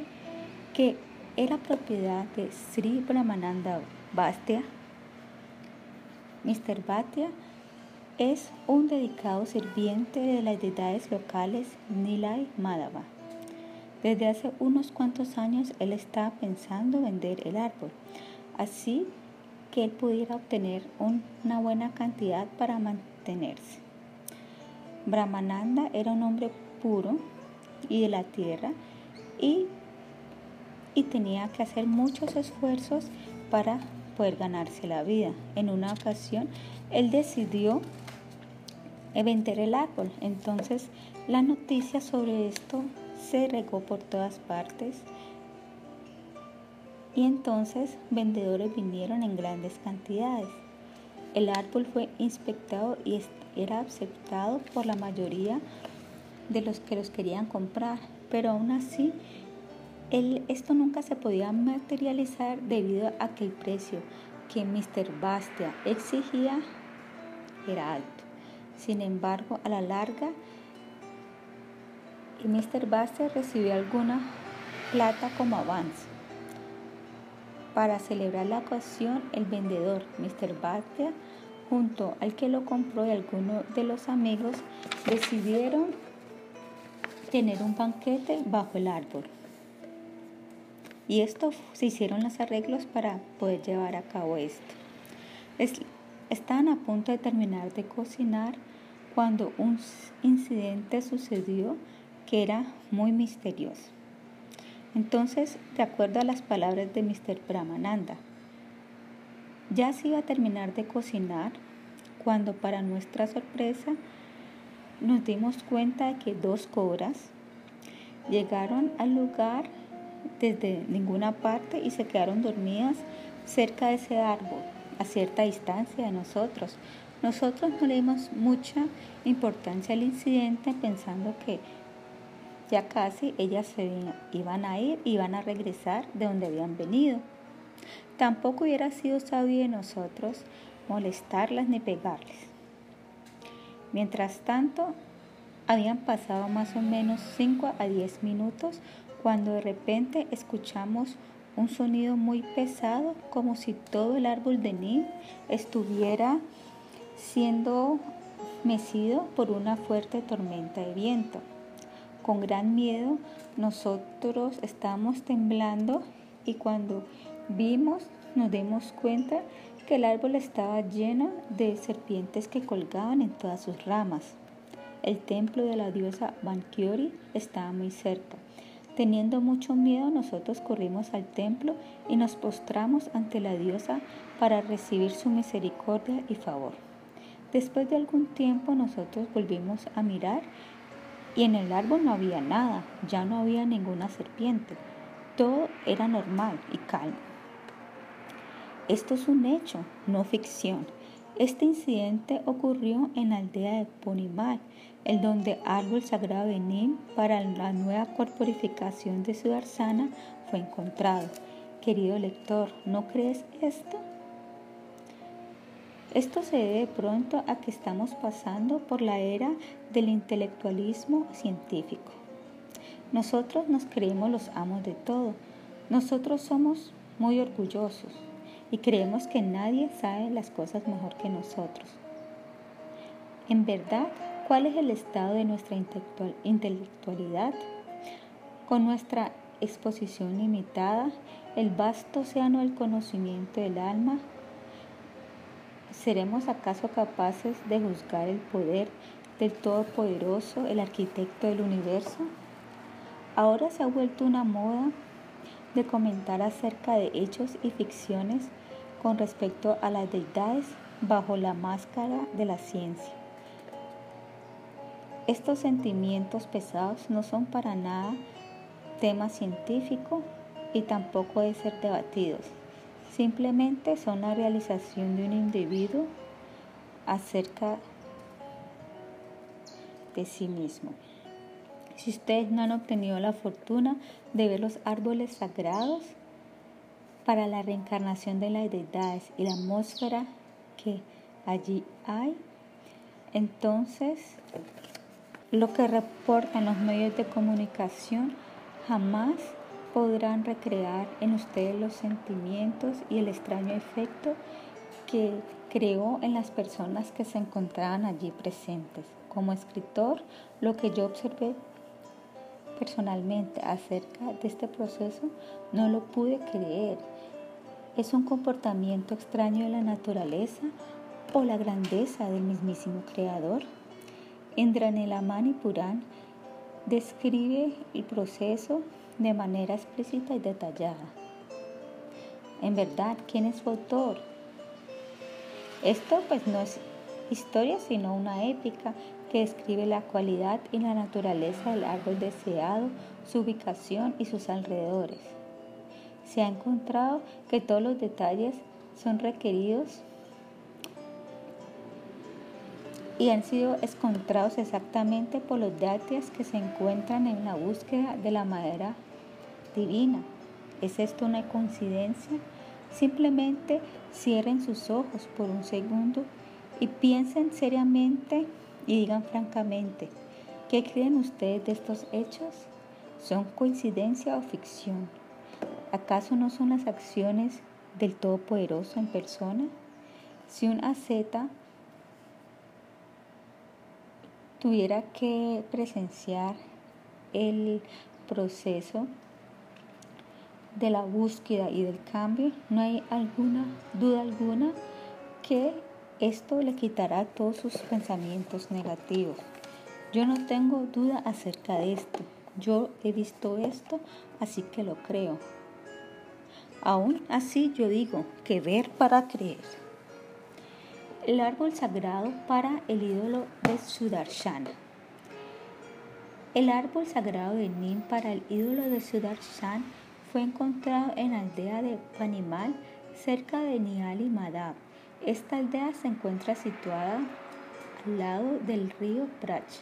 que era propiedad de Sri Brahmananda Bastia. Mr. Bhatia es un dedicado sirviente de las deidades locales Nilay Madhava. Desde hace unos cuantos años él estaba pensando vender el árbol, así que él pudiera obtener una buena cantidad para mantenerse. Brahmananda era un hombre puro y de la tierra y, y tenía que hacer muchos esfuerzos para poder ganarse la vida. En una ocasión, él decidió vender el árbol. Entonces, la noticia sobre esto se regó por todas partes. Y entonces vendedores vinieron en grandes cantidades. El árbol fue inspectado y era aceptado por la mayoría de los que los querían comprar, pero aún así esto nunca se podía materializar debido a que el precio que Mr. Bastia exigía era alto. Sin embargo, a la larga, Mr. Bastia recibió alguna plata como avance. Para celebrar la ocasión, el vendedor, Mr. Bastia, junto al que lo compró y algunos de los amigos, decidieron tener un banquete bajo el árbol. Y esto se hicieron los arreglos para poder llevar a cabo esto. estaban a punto de terminar de cocinar cuando un incidente sucedió que era muy misterioso. Entonces, de acuerdo a las palabras de Mr. Brahmananda, ya se iba a terminar de cocinar cuando para nuestra sorpresa nos dimos cuenta de que dos cobras llegaron al lugar desde ninguna parte y se quedaron dormidas cerca de ese árbol, a cierta distancia de nosotros. Nosotros no le dimos mucha importancia al incidente pensando que ya casi ellas se iban a ir iban a regresar de donde habían venido. Tampoco hubiera sido sabio de nosotros molestarlas ni pegarles. Mientras tanto, habían pasado más o menos 5 a 10 minutos cuando de repente escuchamos un sonido muy pesado como si todo el árbol de Nim estuviera siendo mecido por una fuerte tormenta de viento. Con gran miedo nosotros estábamos temblando y cuando vimos nos dimos cuenta que el árbol estaba lleno de serpientes que colgaban en todas sus ramas. El templo de la diosa Bankiori estaba muy cerca. Teniendo mucho miedo, nosotros corrimos al templo y nos postramos ante la diosa para recibir su misericordia y favor. Después de algún tiempo nosotros volvimos a mirar y en el árbol no había nada, ya no había ninguna serpiente. Todo era normal y calmo. Esto es un hecho, no ficción. Este incidente ocurrió en la aldea de Ponimal, el donde árbol sagrado de Nim para la nueva corporificación de su Arsana fue encontrado. Querido lector, ¿no crees esto? Esto se debe pronto a que estamos pasando por la era del intelectualismo científico. Nosotros nos creemos los amos de todo. Nosotros somos muy orgullosos y creemos que nadie sabe las cosas mejor que nosotros. En verdad, ¿cuál es el estado de nuestra intelectualidad? Con nuestra exposición limitada, el vasto océano del conocimiento del alma, ¿seremos acaso capaces de juzgar el poder del Todopoderoso, el arquitecto del universo? Ahora se ha vuelto una moda de comentar acerca de hechos y ficciones con respecto a las deidades bajo la máscara de la ciencia. Estos sentimientos pesados no son para nada tema científico y tampoco de ser debatidos. Simplemente son la realización de un individuo acerca de sí mismo. Si ustedes no han obtenido la fortuna de ver los árboles sagrados para la reencarnación de las deidades y la atmósfera que allí hay, entonces lo que reportan los medios de comunicación jamás podrán recrear en ustedes los sentimientos y el extraño efecto que creó en las personas que se encontraban allí presentes. Como escritor, lo que yo observé personalmente acerca de este proceso no lo pude creer. ¿Es un comportamiento extraño de la naturaleza o la grandeza del mismísimo Creador? Indranelaman y Puran describe el proceso de manera explícita y detallada. En verdad, ¿quién es su autor? Esto pues no es historia, sino una épica describe la cualidad y la naturaleza del árbol deseado, su ubicación y sus alrededores. Se ha encontrado que todos los detalles son requeridos y han sido encontrados exactamente por los dátias que se encuentran en la búsqueda de la madera divina. ¿Es esto una coincidencia? Simplemente cierren sus ojos por un segundo y piensen seriamente y digan francamente, ¿qué creen ustedes de estos hechos? ¿Son coincidencia o ficción? ¿Acaso no son las acciones del Todopoderoso en persona? Si un asceta tuviera que presenciar el proceso de la búsqueda y del cambio, no hay alguna duda alguna que esto le quitará todos sus pensamientos negativos. Yo no tengo duda acerca de esto. Yo he visto esto, así que lo creo. Aún así yo digo que ver para creer. El árbol sagrado para el ídolo de Sudarshana. El árbol sagrado de Nim para el ídolo de Sudarshan fue encontrado en la aldea de Panimal, cerca de Niali Madab. Esta aldea se encuentra situada al lado del río Prach.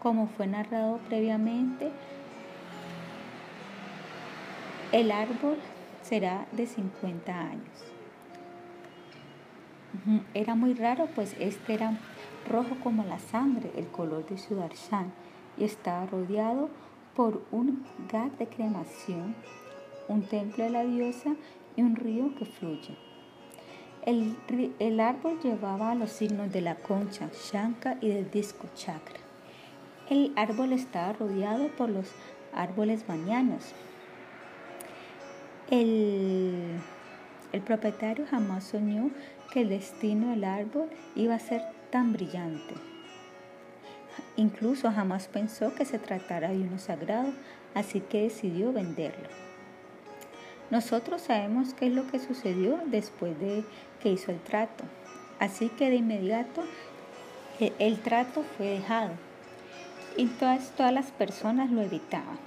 Como fue narrado previamente, el árbol será de 50 años. Era muy raro, pues este era rojo como la sangre, el color de Sudarshan, y estaba rodeado por un gat de cremación, un templo de la diosa y un río que fluye. El, árbol llevaba los signos de la concha, shanka y del disco chakra. El árbol estaba rodeado por los árboles bañanos. El, el propietario jamás soñó que el destino del árbol iba a ser tan brillante. Incluso jamás pensó que se tratara de uno sagrado, así que decidió venderlo. Nosotros sabemos qué es lo que sucedió después de que hizo el trato, así que de inmediato eh, el trato fue dejado y todas, todas las personas lo evitaban.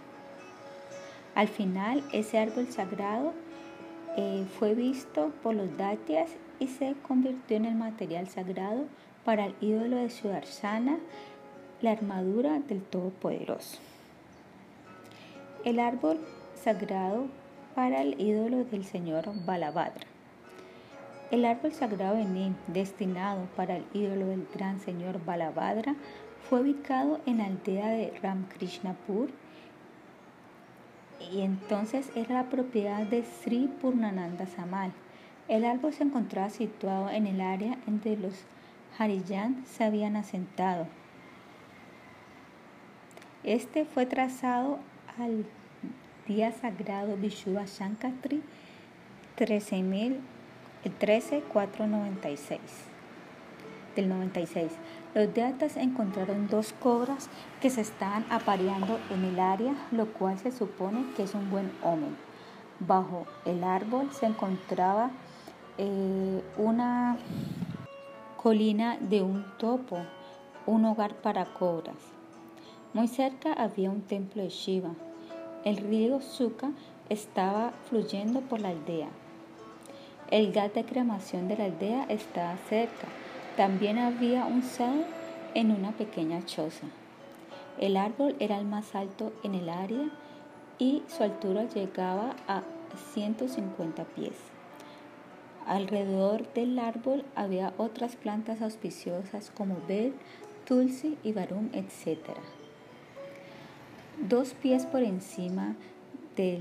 Al final ese árbol sagrado eh, fue visto por los datias y se convirtió en el material sagrado para el ídolo de Sudarsana la armadura del Todopoderoso. El árbol sagrado para el ídolo del Señor Balabhadra. El árbol sagrado de Nim, destinado para el ídolo del gran Señor Balabhadra, fue ubicado en la aldea de Ramkrishnapur y entonces era la propiedad de Sri Purnananda Samal. El árbol se encontraba situado en el área entre los Harijan se habían asentado este fue trazado al día sagrado Vishuva Shankatri 13496 del 96. Los deatas encontraron dos cobras que se estaban apareando en el área, lo cual se supone que es un buen omen. Bajo el árbol se encontraba eh, una colina de un topo, un hogar para cobras. Muy cerca había un templo de Shiva. El río Suka estaba fluyendo por la aldea. El gas de cremación de la aldea estaba cerca. También había un sal en una pequeña choza. El árbol era el más alto en el área y su altura llegaba a 150 pies. Alrededor del árbol había otras plantas auspiciosas como bel, tulsi y barum, etc. Dos pies por encima de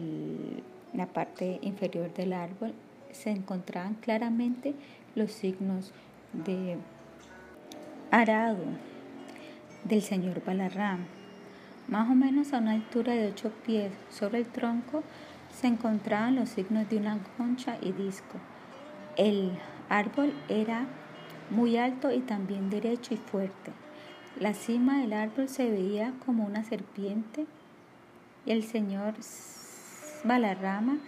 la parte inferior del árbol se encontraban claramente los signos de arado del señor Balarram. Más o menos a una altura de ocho pies sobre el tronco se encontraban los signos de una concha y disco. El árbol era muy alto y también derecho y fuerte. La cima del árbol se veía como una serpiente el señor Balarrama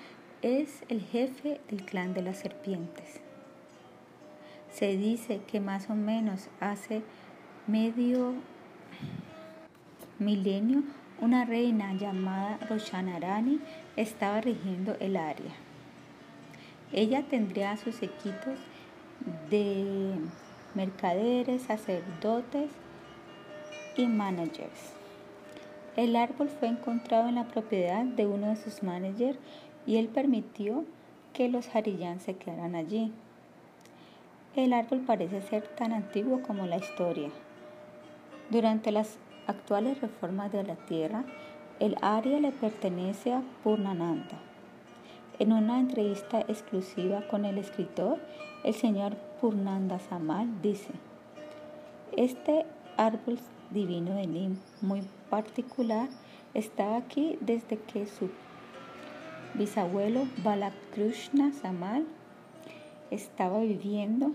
es el jefe del clan de las serpientes. Se dice que más o menos hace medio milenio una reina llamada Roshanarani estaba rigiendo el área. Ella tendría a sus equitos de mercaderes, sacerdotes managers. El árbol fue encontrado en la propiedad de uno de sus managers y él permitió que los Hariyán se quedaran allí. El árbol parece ser tan antiguo como la historia. Durante las actuales reformas de la tierra, el área le pertenece a Purnananda. En una entrevista exclusiva con el escritor, el señor Purnanda Samal dice, este árbol divino de Nim, muy particular, está aquí desde que su bisabuelo Balakrushna Samal estaba viviendo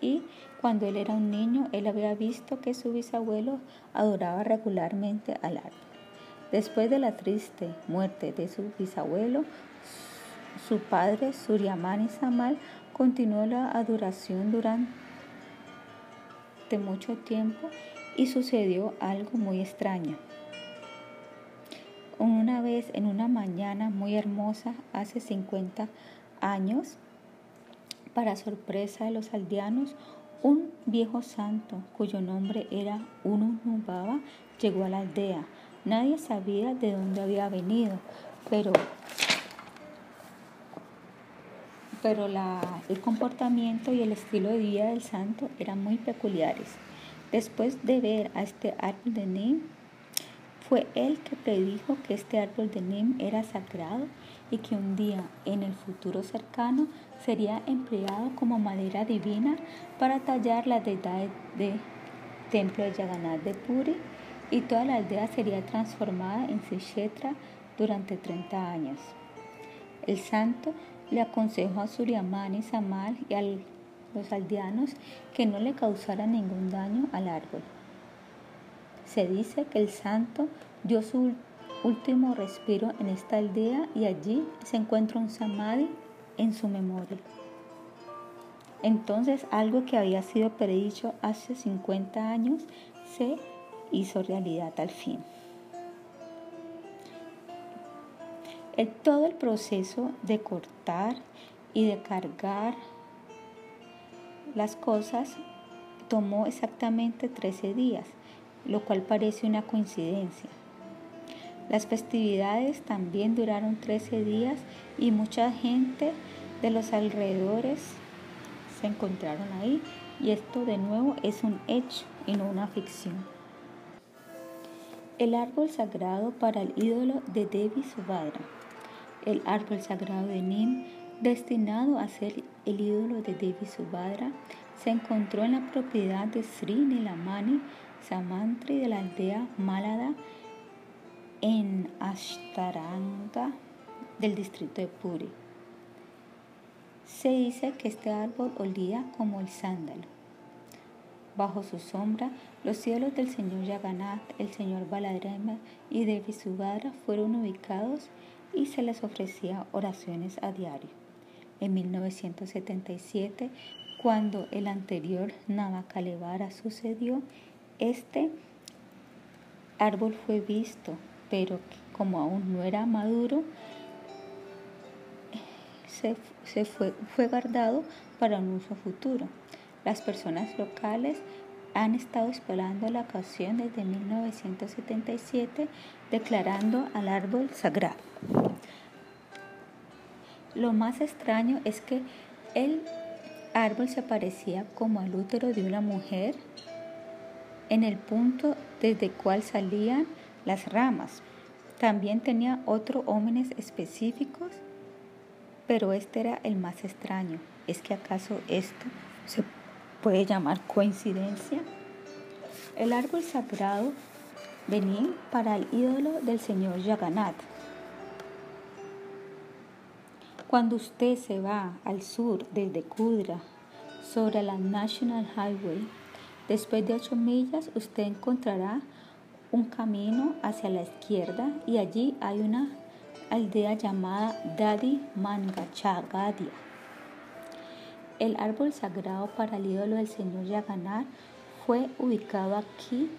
y cuando él era un niño él había visto que su bisabuelo adoraba regularmente al árbol. Después de la triste muerte de su bisabuelo, su padre Suryamani Samal continuó la adoración durante mucho tiempo y sucedió algo muy extraño. Una vez en una mañana muy hermosa, hace 50 años, para sorpresa de los aldeanos, un viejo santo cuyo nombre era Ununubaba llegó a la aldea. Nadie sabía de dónde había venido, pero, pero el comportamiento y el estilo de vida del santo eran muy peculiares. Después de ver a este árbol de Nim, fue él que predijo que este árbol de Nim era sagrado y que un día en el futuro cercano sería empleado como madera divina para tallar la deidad de templo de Jagannath de Puri y toda la aldea sería transformada en Sishetra durante 30 años. El santo le aconsejó a Suryamani Samal y a los aldeanos que no le causaran ningún daño al árbol. Se dice que el santo dio su último respiro en esta aldea y allí se encuentra un samadhi en su memoria. Entonces algo que había sido predicho hace 50 años se hizo realidad al fin. El, todo el proceso de cortar y de cargar las cosas tomó exactamente 13 días, lo cual parece una coincidencia. Las festividades también duraron 13 días y mucha gente de los alrededores se encontraron ahí y esto de nuevo es un hecho y no una ficción. El árbol sagrado para el ídolo de Devi Subhadra. El árbol sagrado de Nim, destinado a ser el ídolo de Devi Subhadra, se encontró en la propiedad de Sri Nilamani Samantri de la aldea Malada en Ashtaranga del distrito de Puri. Se dice que este árbol olía como el sándalo. Bajo su sombra, los cielos del señor Yagannath, el señor Baladrama y Devi Subhadra fueron ubicados y se les ofrecía oraciones a diario. En 1977, cuando el anterior Navakalevara sucedió, este árbol fue visto pero como aún no era maduro, se, fue, fue guardado para un uso futuro. Las personas locales han estado esperando la ocasión desde 1977, declarando al árbol sagrado. Lo más extraño es que el árbol se parecía como al útero de una mujer en el punto desde cual salían las ramas. También tenía otros ómenes específicos, pero este era el más extraño. ¿Es que acaso esto se puede llamar coincidencia? El árbol sagrado venía para el ídolo del señor Yaganat. Cuando usted se va al sur desde Kudra sobre la National Highway, después de ocho millas usted encontrará un camino hacia la izquierda y allí hay una aldea llamada Dadi Mangachagadia. El árbol sagrado para el ídolo del señor Yaganat fue ubicado aquí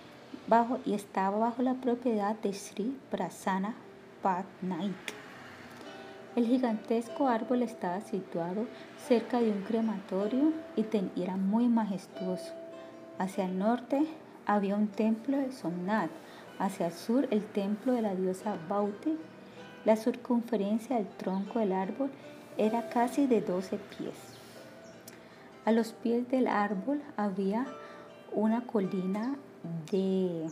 bajo y estaba bajo la propiedad de Sri Prasanna Patnaik. El gigantesco árbol estaba situado cerca de un crematorio y era muy majestuoso. Hacia el norte había un templo de Somnath, hacia el sur el templo de la diosa Bauti la circunferencia del tronco del árbol era casi de 12 pies. A los pies del árbol había una colina de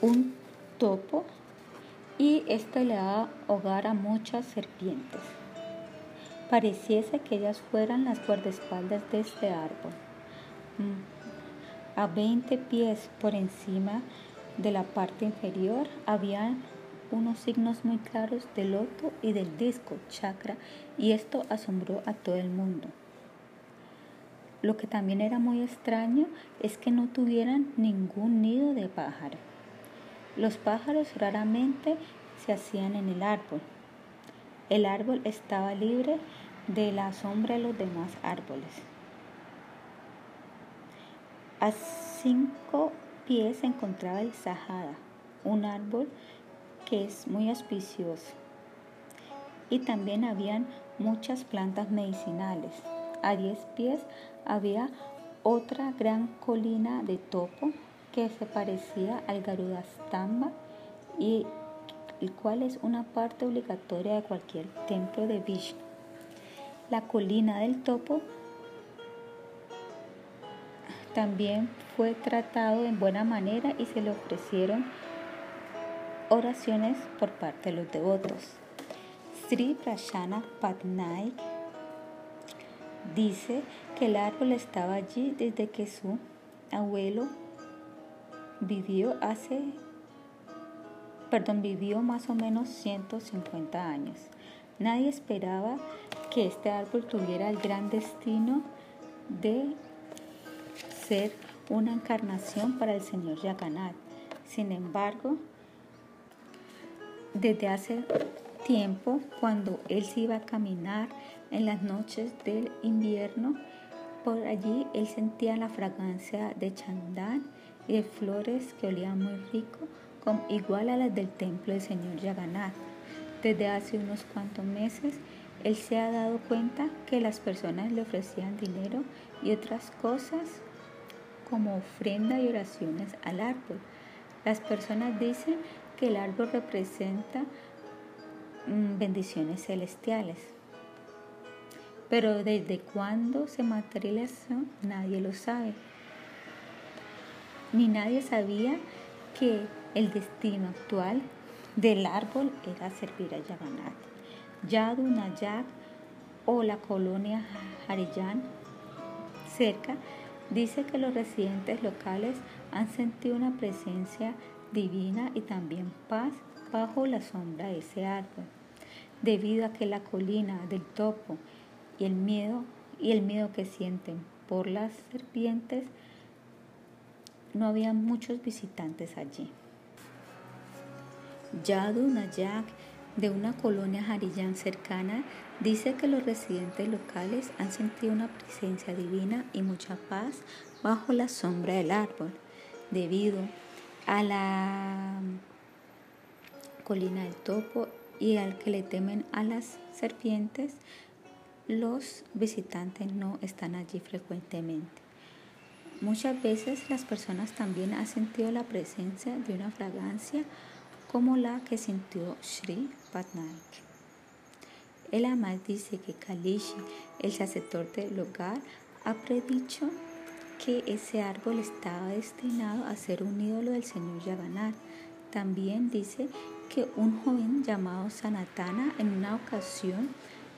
un topo y esto le daba hogar a muchas serpientes. Pareciese que ellas fueran las guardaespaldas de este árbol. Mm. A 20 pies por encima de la parte inferior había unos signos muy claros del loto y del disco chakra y esto asombró a todo el mundo. Lo que también era muy extraño es que no tuvieran ningún nido de pájaro. Los pájaros raramente se hacían en el árbol. El árbol estaba libre de la sombra de los demás árboles. A cinco pies se encontraba el Sahara, un árbol que es muy auspicioso. Y también habían muchas plantas medicinales. A 10 pies había otra gran colina de topo que se parecía al Garudastamba y el cual es una parte obligatoria de cualquier templo de Vishnu. La colina del topo también fue tratado en buena manera y se le ofrecieron oraciones por parte de los devotos. Sri Prashana Patnaik dice que el árbol estaba allí desde que su abuelo vivió hace, perdón, vivió más o menos 150 años. Nadie esperaba que este árbol tuviera el gran destino de ser una encarnación para el Señor Yaganat. Sin embargo, desde hace tiempo, cuando él se iba a caminar en las noches del invierno, por allí él sentía la fragancia de chandán de flores que olían muy rico, igual a las del templo del Señor Yaganat. Desde hace unos cuantos meses, él se ha dado cuenta que las personas le ofrecían dinero y otras cosas como ofrenda y oraciones al árbol. Las personas dicen que el árbol representa mm, bendiciones celestiales. Pero desde cuándo se materializó nadie lo sabe. Ni nadie sabía que el destino actual del árbol era servir a Yaganat. Yadu Nayak o la colonia Hariyan cerca Dice que los residentes locales han sentido una presencia divina y también paz bajo la sombra de ese árbol, debido a que la colina del topo y el miedo y el miedo que sienten por las serpientes no había muchos visitantes allí. Yadu Nayak de una colonia Hariyán cercana dice que los residentes locales han sentido una presencia divina y mucha paz bajo la sombra del árbol, debido a la colina del topo y al que le temen a las serpientes, los visitantes no están allí frecuentemente. Muchas veces las personas también han sentido la presencia de una fragancia como la que sintió Sri Patnaik. El Amal dice que Kalishi, el sacerdote del hogar, ha predicho que ese árbol estaba destinado a ser un ídolo del señor Yaganat. También dice que un joven llamado Sanatana en una ocasión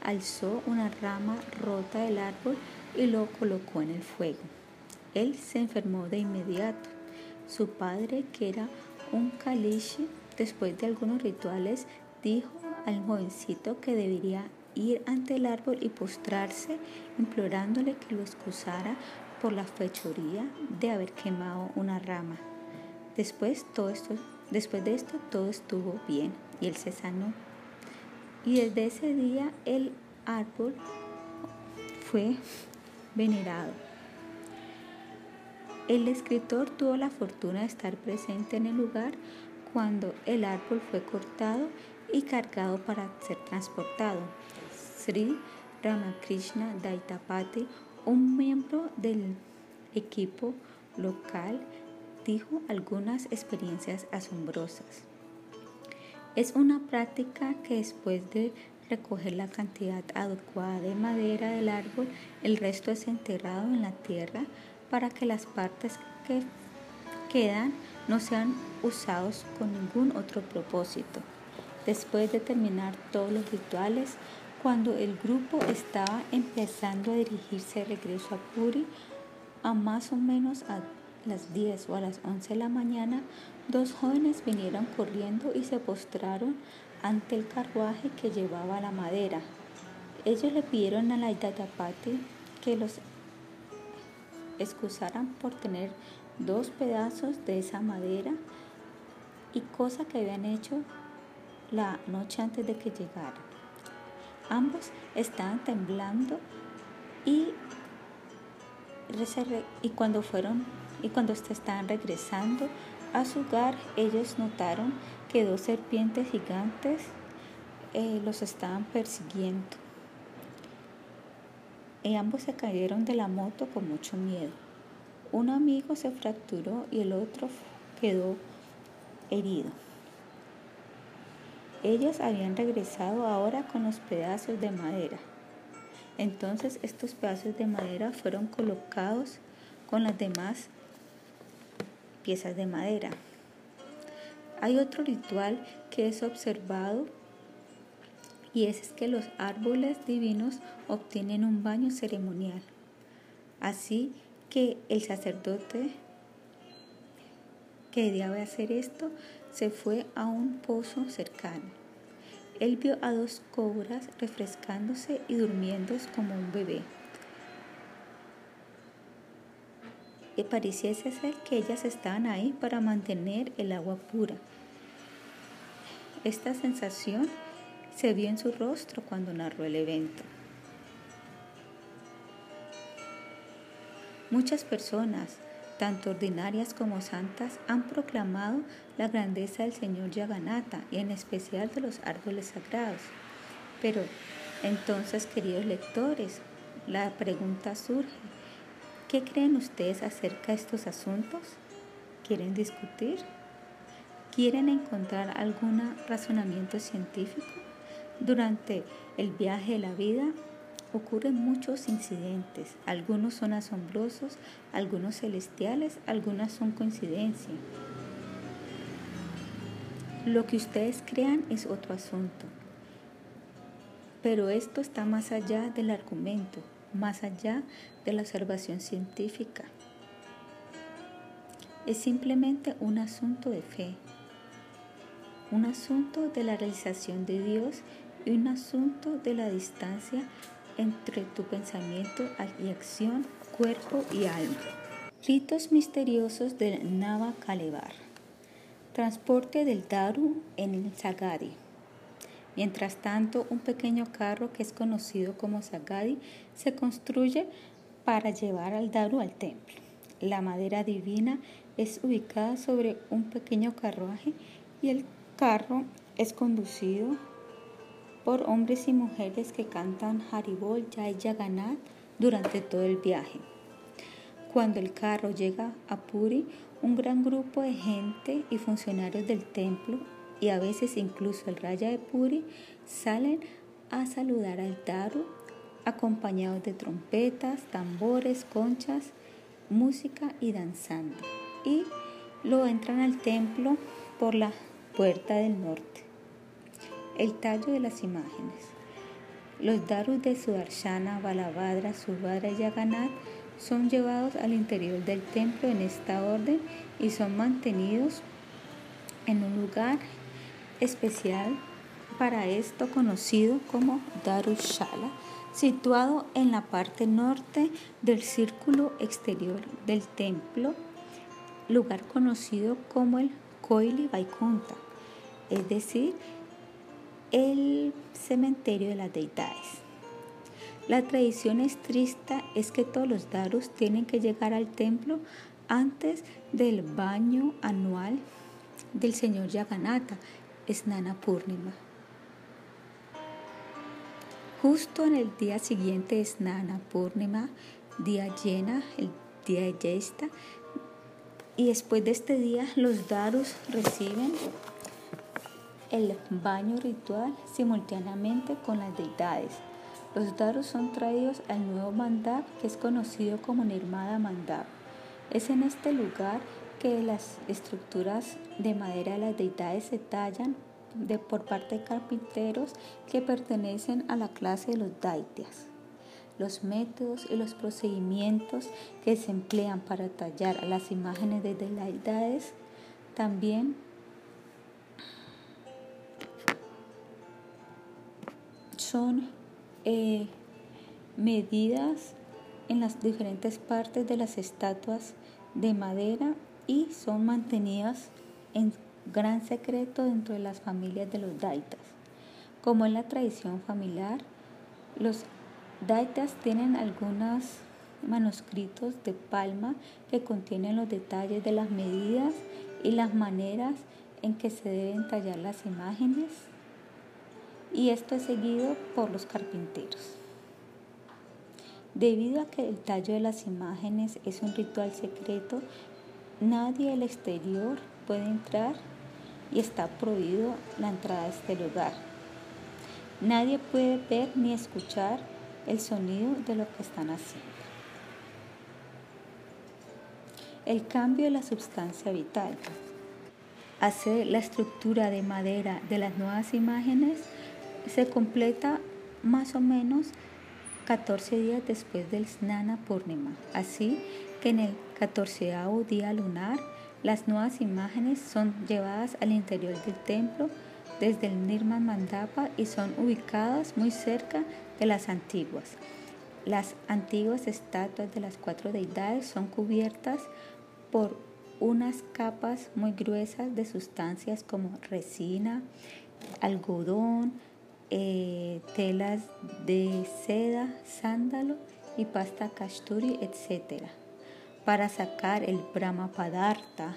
alzó una rama rota del árbol y lo colocó en el fuego. Él se enfermó de inmediato. Su padre, que era un kalishi, después de algunos rituales, dijo al jovencito que debería ir ante el árbol y postrarse, implorándole que lo excusara por la fechoría de haber quemado una rama. Después, todo esto, después de esto todo estuvo bien y él se sanó. Y desde ese día el árbol fue venerado. El escritor tuvo la fortuna de estar presente en el lugar cuando el árbol fue cortado y cargado para ser transportado. Sri Ramakrishna Daitapati, un miembro del equipo local, dijo algunas experiencias asombrosas. Es una práctica que después de recoger la cantidad adecuada de madera del árbol, el resto es enterrado en la tierra para que las partes que quedan no sean usados con ningún otro propósito. Después de terminar todos los rituales, cuando el grupo estaba empezando a dirigirse de regreso a Puri, a más o menos a las 10 o a las 11 de la mañana, dos jóvenes vinieron corriendo y se postraron ante el carruaje que llevaba la madera. Ellos le pidieron a la Itayapati que los excusaran por tener dos pedazos de esa madera y cosa que habían hecho la noche antes de que llegara. Ambos estaban temblando y, cuando fueron y cuando estaban regresando a su hogar, ellos notaron que dos serpientes gigantes eh, los estaban persiguiendo. Y ambos se cayeron de la moto con mucho miedo. Un amigo se fracturó y el otro quedó herido. Ellos habían regresado ahora con los pedazos de madera. Entonces estos pedazos de madera fueron colocados con las demás piezas de madera. Hay otro ritual que es observado y es que los árboles divinos obtienen un baño ceremonial. Así que el sacerdote que debe hacer esto se fue a un pozo cercano. Él vio a dos cobras refrescándose y durmiendo como un bebé. Y pareciese ser que ellas estaban ahí para mantener el agua pura. Esta sensación se vio en su rostro cuando narró el evento. Muchas personas tanto ordinarias como santas, han proclamado la grandeza del Señor Yaganata y en especial de los árboles sagrados. Pero entonces, queridos lectores, la pregunta surge, ¿qué creen ustedes acerca de estos asuntos? ¿Quieren discutir? ¿Quieren encontrar algún razonamiento científico? Durante el viaje de la vida ocurren muchos incidentes. Algunos son asombrosos, algunos celestiales, algunas son coincidencia. Lo que ustedes crean es otro asunto. Pero esto está más allá del argumento, más allá de la observación científica. Es simplemente un asunto de fe, un asunto de la realización de Dios y un asunto de la distancia entre tu pensamiento y acción, cuerpo y alma. Ritos misteriosos del Nava Kalevar. Transporte del Daru en el Sagadi. Mientras tanto, un pequeño carro que es conocido como Sagadi se construye para llevar al Daru al templo. La madera divina es ubicada sobre un pequeño carruaje y el carro es conducido por hombres y mujeres que cantan Haribol Jai Jagannath durante todo el viaje. Cuando el carro llega a Puri, un gran grupo de gente y funcionarios del templo y a veces incluso el raya de Puri salen a saludar al Daru acompañados de trompetas, tambores, conchas, música y danzando. Y lo entran al templo por la puerta del norte. El tallo de las imágenes. Los darus de Sudarshana, Balabhadra, Subhadra y Yaganat son llevados al interior del templo en esta orden y son mantenidos en un lugar especial para esto conocido como Darushala, situado en la parte norte del círculo exterior del templo, lugar conocido como el Koili Vaikunta, es decir, el cementerio de las deidades. La tradición estricta es que todos los darus tienen que llegar al templo antes del baño anual del señor Yaganata, Snana Purnima. Justo en el día siguiente de Snana Purnima, día llena, el día de Yesta, y después de este día los darus reciben el baño ritual simultáneamente con las deidades. Los darus son traídos al nuevo mandap que es conocido como Nirmada Mandap. Es en este lugar que las estructuras de madera de las deidades se tallan de, por parte de carpinteros que pertenecen a la clase de los daityas. Los métodos y los procedimientos que se emplean para tallar las imágenes de deidades también son eh, medidas en las diferentes partes de las estatuas de madera y son mantenidas en gran secreto dentro de las familias de los daitas. Como en la tradición familiar, los daitas tienen algunos manuscritos de palma que contienen los detalles de las medidas y las maneras en que se deben tallar las imágenes y esto es seguido por los carpinteros. Debido a que el tallo de las imágenes es un ritual secreto, nadie del exterior puede entrar y está prohibido la entrada a este lugar. Nadie puede ver ni escuchar el sonido de lo que están haciendo. El cambio de la sustancia vital. Hacer la estructura de madera de las nuevas imágenes se completa más o menos 14 días después del Snana Purnima. Así que en el 14 día lunar, las nuevas imágenes son llevadas al interior del templo desde el Nirman Mandapa y son ubicadas muy cerca de las antiguas. Las antiguas estatuas de las cuatro deidades son cubiertas por unas capas muy gruesas de sustancias como resina, algodón, eh, telas de seda, sándalo y pasta kasturi, etc. Para sacar el Brahma Padartha,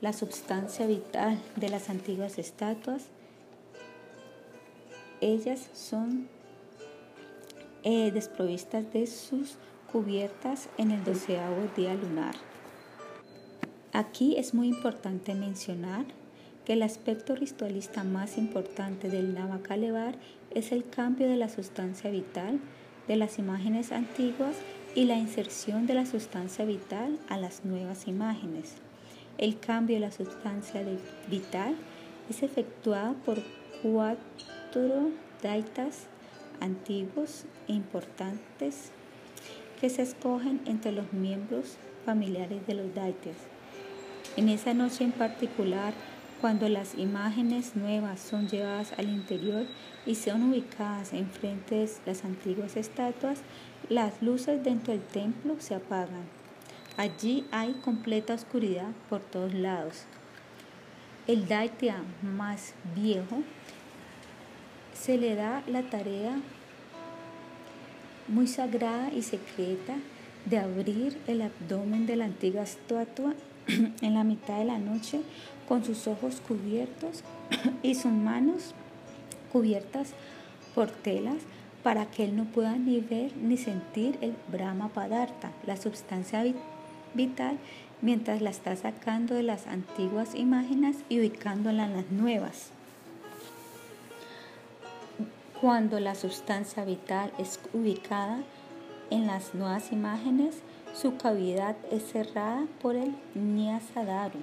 la sustancia vital de las antiguas estatuas, ellas son eh, desprovistas de sus cubiertas en el doceavo día lunar. Aquí es muy importante mencionar que el aspecto ritualista más importante del Navakalevar es el cambio de la sustancia vital de las imágenes antiguas y la inserción de la sustancia vital a las nuevas imágenes. El cambio de la sustancia vital es efectuado por cuatro daitas antiguos e importantes que se escogen entre los miembros familiares de los daitas. En esa noche en particular, cuando las imágenes nuevas son llevadas al interior y son ubicadas enfrente de las antiguas estatuas, las luces dentro del templo se apagan. Allí hay completa oscuridad por todos lados. El Daitya más viejo se le da la tarea muy sagrada y secreta de abrir el abdomen de la antigua estatua en la mitad de la noche con sus ojos cubiertos y sus manos cubiertas por telas para que él no pueda ni ver ni sentir el Brahma Padartha, la sustancia vital, mientras la está sacando de las antiguas imágenes y ubicándola en las nuevas. Cuando la sustancia vital es ubicada en las nuevas imágenes, su cavidad es cerrada por el Nyasadaru,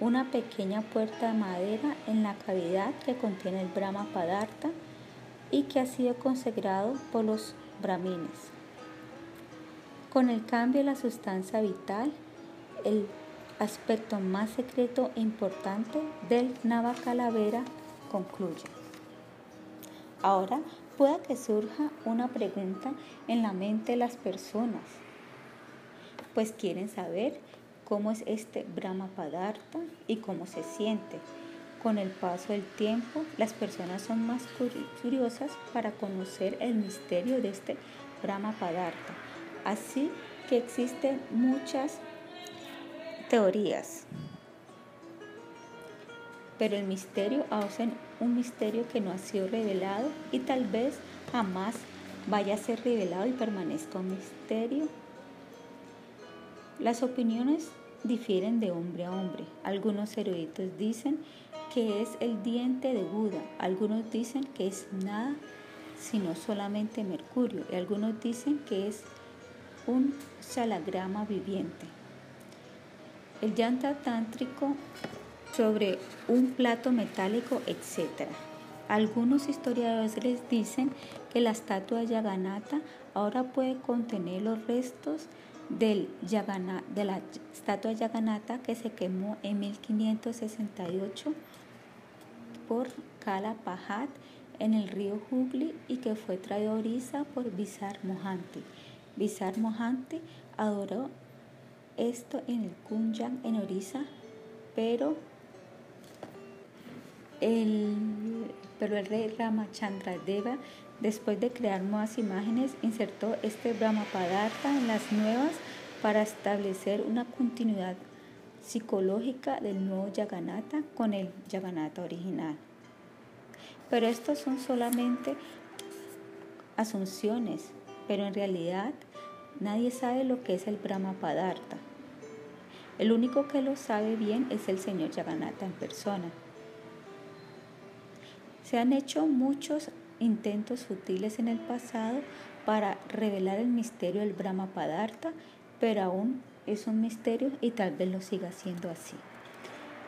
una pequeña puerta de madera en la cavidad que contiene el Brahma Padartha. y que ha sido consagrado por los brahmines. Con el cambio de la sustancia vital, el aspecto más secreto e importante del Navacalavera concluye. Ahora pueda que surja una pregunta en la mente de las personas, pues quieren saber cómo es este Brahma Padartha y cómo se siente. Con el paso del tiempo, las personas son más curiosas para conocer el misterio de este Brahma Padartha. Así que existen muchas teorías. Pero el misterio es un misterio que no ha sido revelado y tal vez jamás vaya a ser revelado y permanezca un misterio. Las opiniones difieren de hombre a hombre. Algunos eruditos dicen que es el diente de Buda, algunos dicen que es nada sino solamente mercurio y algunos dicen que es un salagrama viviente. El yanta tántrico sobre un plato metálico, etc. Algunos historiadores dicen que la estatua Yaganata ahora puede contener los restos del de la estatua Yaganata que se quemó en 1568 por Kala Pahat en el río Hugli y que fue traído a Orissa por Bizar Mohanty. Bizar Mohanty adoró esto en el Kunjan en Orissa, pero el, pero el rey Deva, después de crear nuevas imágenes, insertó este Brahmapadartha en las nuevas para establecer una continuidad psicológica del nuevo Yaganata con el Yaganata original. Pero estos son solamente asunciones, pero en realidad nadie sabe lo que es el Brahmapadartha. El único que lo sabe bien es el señor Yaganata en persona. Se han hecho muchos intentos sutiles en el pasado para revelar el misterio del Brahma Padartha, pero aún es un misterio y tal vez lo siga siendo así.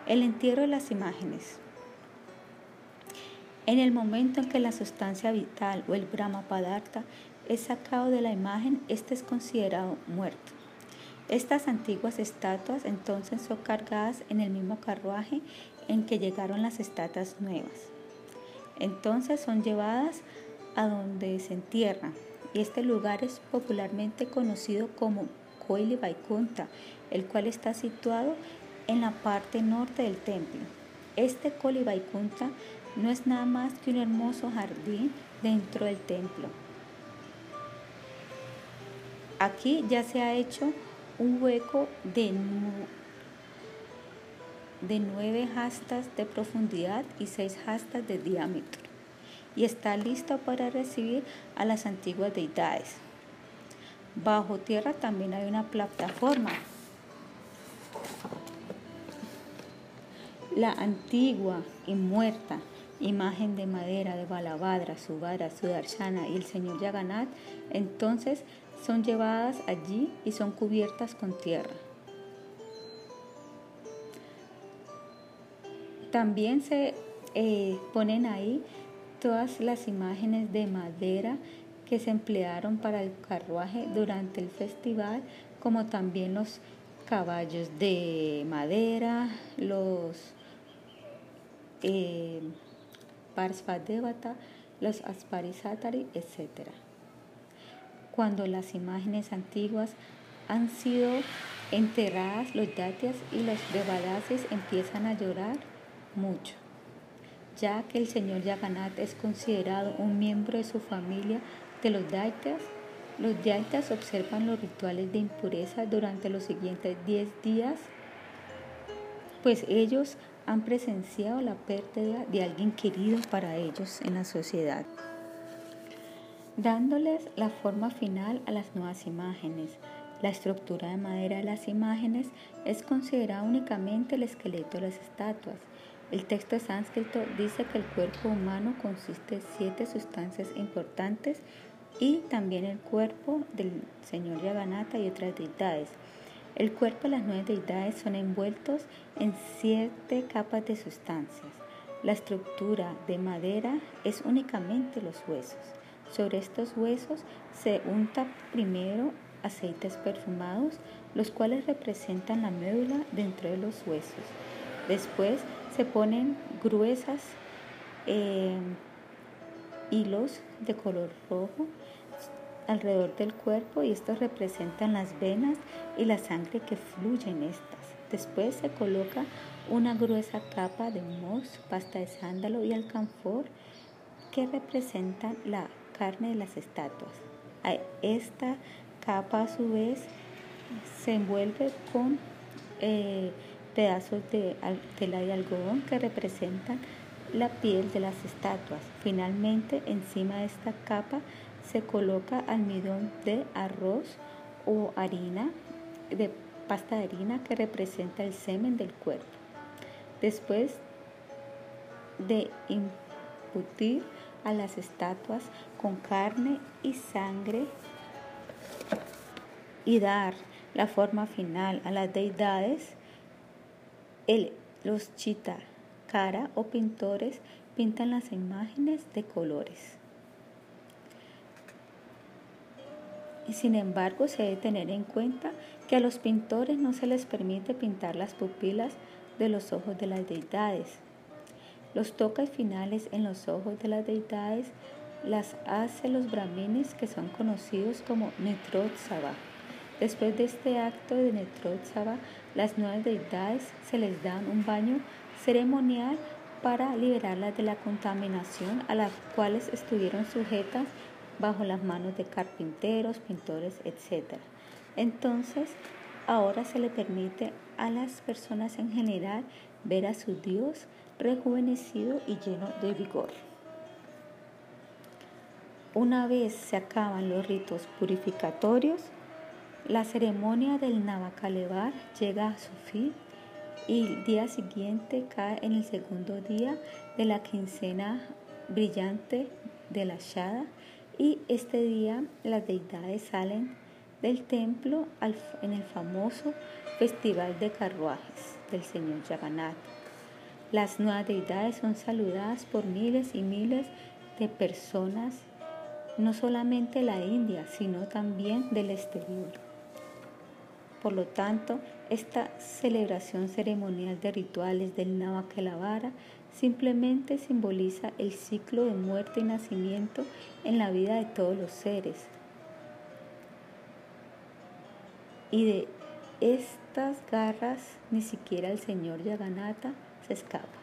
El entierro de las imágenes. En el momento en que la sustancia vital o el Brahma Padartha es sacado de la imagen, este es considerado muerto. Estas antiguas estatuas entonces son cargadas en el mismo carruaje en que llegaron las estatuas nuevas. Entonces son llevadas a donde se entierran y este lugar es popularmente conocido como Koili Vaikunta, el cual está situado en la parte norte del templo. Este Koili Vaikunta no es nada más que un hermoso jardín dentro del templo. Aquí ya se ha hecho un hueco de, de 9 hastas de profundidad y 6 hastas de diámetro y está listo para recibir a las antiguas deidades. Bajo tierra también hay una plataforma. La antigua y muerta imagen de madera de Balabhadra, Subhadra, Sudarshana y el señor Yaganat entonces son llevadas allí y son cubiertas con tierra. También se eh, ponen ahí todas las imágenes de madera que se emplearon para el carruaje durante el festival, como también los caballos de madera, los eh, los Asparisatari, etc cuando las imágenes antiguas han sido enterradas, los datias y los devadases empiezan a llorar mucho, ya que el señor Yaganat es considerado un miembro de su familia de los daityas. Los daityas observan los rituales de impureza durante los siguientes 10 días, pues ellos han presenciado la pérdida de alguien querido para ellos en la sociedad dándoles la forma final a las nuevas imágenes. La estructura de madera de las imágenes es considerada únicamente el esqueleto de las estatuas. El texto sánscrito dice que el cuerpo humano consiste de siete sustancias importantes y también el cuerpo del señor Yaganata y otras deidades. El cuerpo de las nueve deidades son envueltos en siete capas de sustancias. La estructura de madera es únicamente los huesos. Sobre estos huesos se unta primero aceites perfumados, los cuales representan la médula dentro de los huesos. Después se ponen gruesas eh, hilos de color rojo alrededor del cuerpo y estos representan las venas y la sangre que fluye en estas. Después se coloca una gruesa capa de mousse, pasta de sándalo y alcanfor que representan la carne de las estatuas. Esta capa a su vez se envuelve con eh, pedazos de tela de algodón que representan la piel de las estatuas. Finalmente, encima de esta capa se coloca almidón de arroz o harina, de pasta de harina que representa el semen del cuerpo. Después de imputir a las estatuas con carne y sangre y dar la forma final a las deidades, el, los chita cara o pintores pintan las imágenes de colores. Sin embargo, se debe tener en cuenta que a los pintores no se les permite pintar las pupilas de los ojos de las deidades. Los toques finales en los ojos de las deidades las hace los brahmines que son conocidos como Netrotsava. Después de este acto de Netrotsava, las nuevas deidades se les dan un baño ceremonial para liberarlas de la contaminación a las cuales estuvieron sujetas bajo las manos de carpinteros, pintores, etc. Entonces, ahora se le permite a las personas en general ver a su Dios rejuvenecido y lleno de vigor. Una vez se acaban los ritos purificatorios, la ceremonia del Navakalevar llega a su fin y el día siguiente cae en el segundo día de la quincena brillante de la Shada y este día las deidades salen del templo en el famoso festival de carruajes del Señor Jagannath. Las nuevas deidades son saludadas por miles y miles de personas, no solamente de la India, sino también del exterior. Por lo tanto, esta celebración ceremonial de rituales del Navakelavara simplemente simboliza el ciclo de muerte y nacimiento en la vida de todos los seres. Y de estas garras ni siquiera el señor Yaganata se escapa.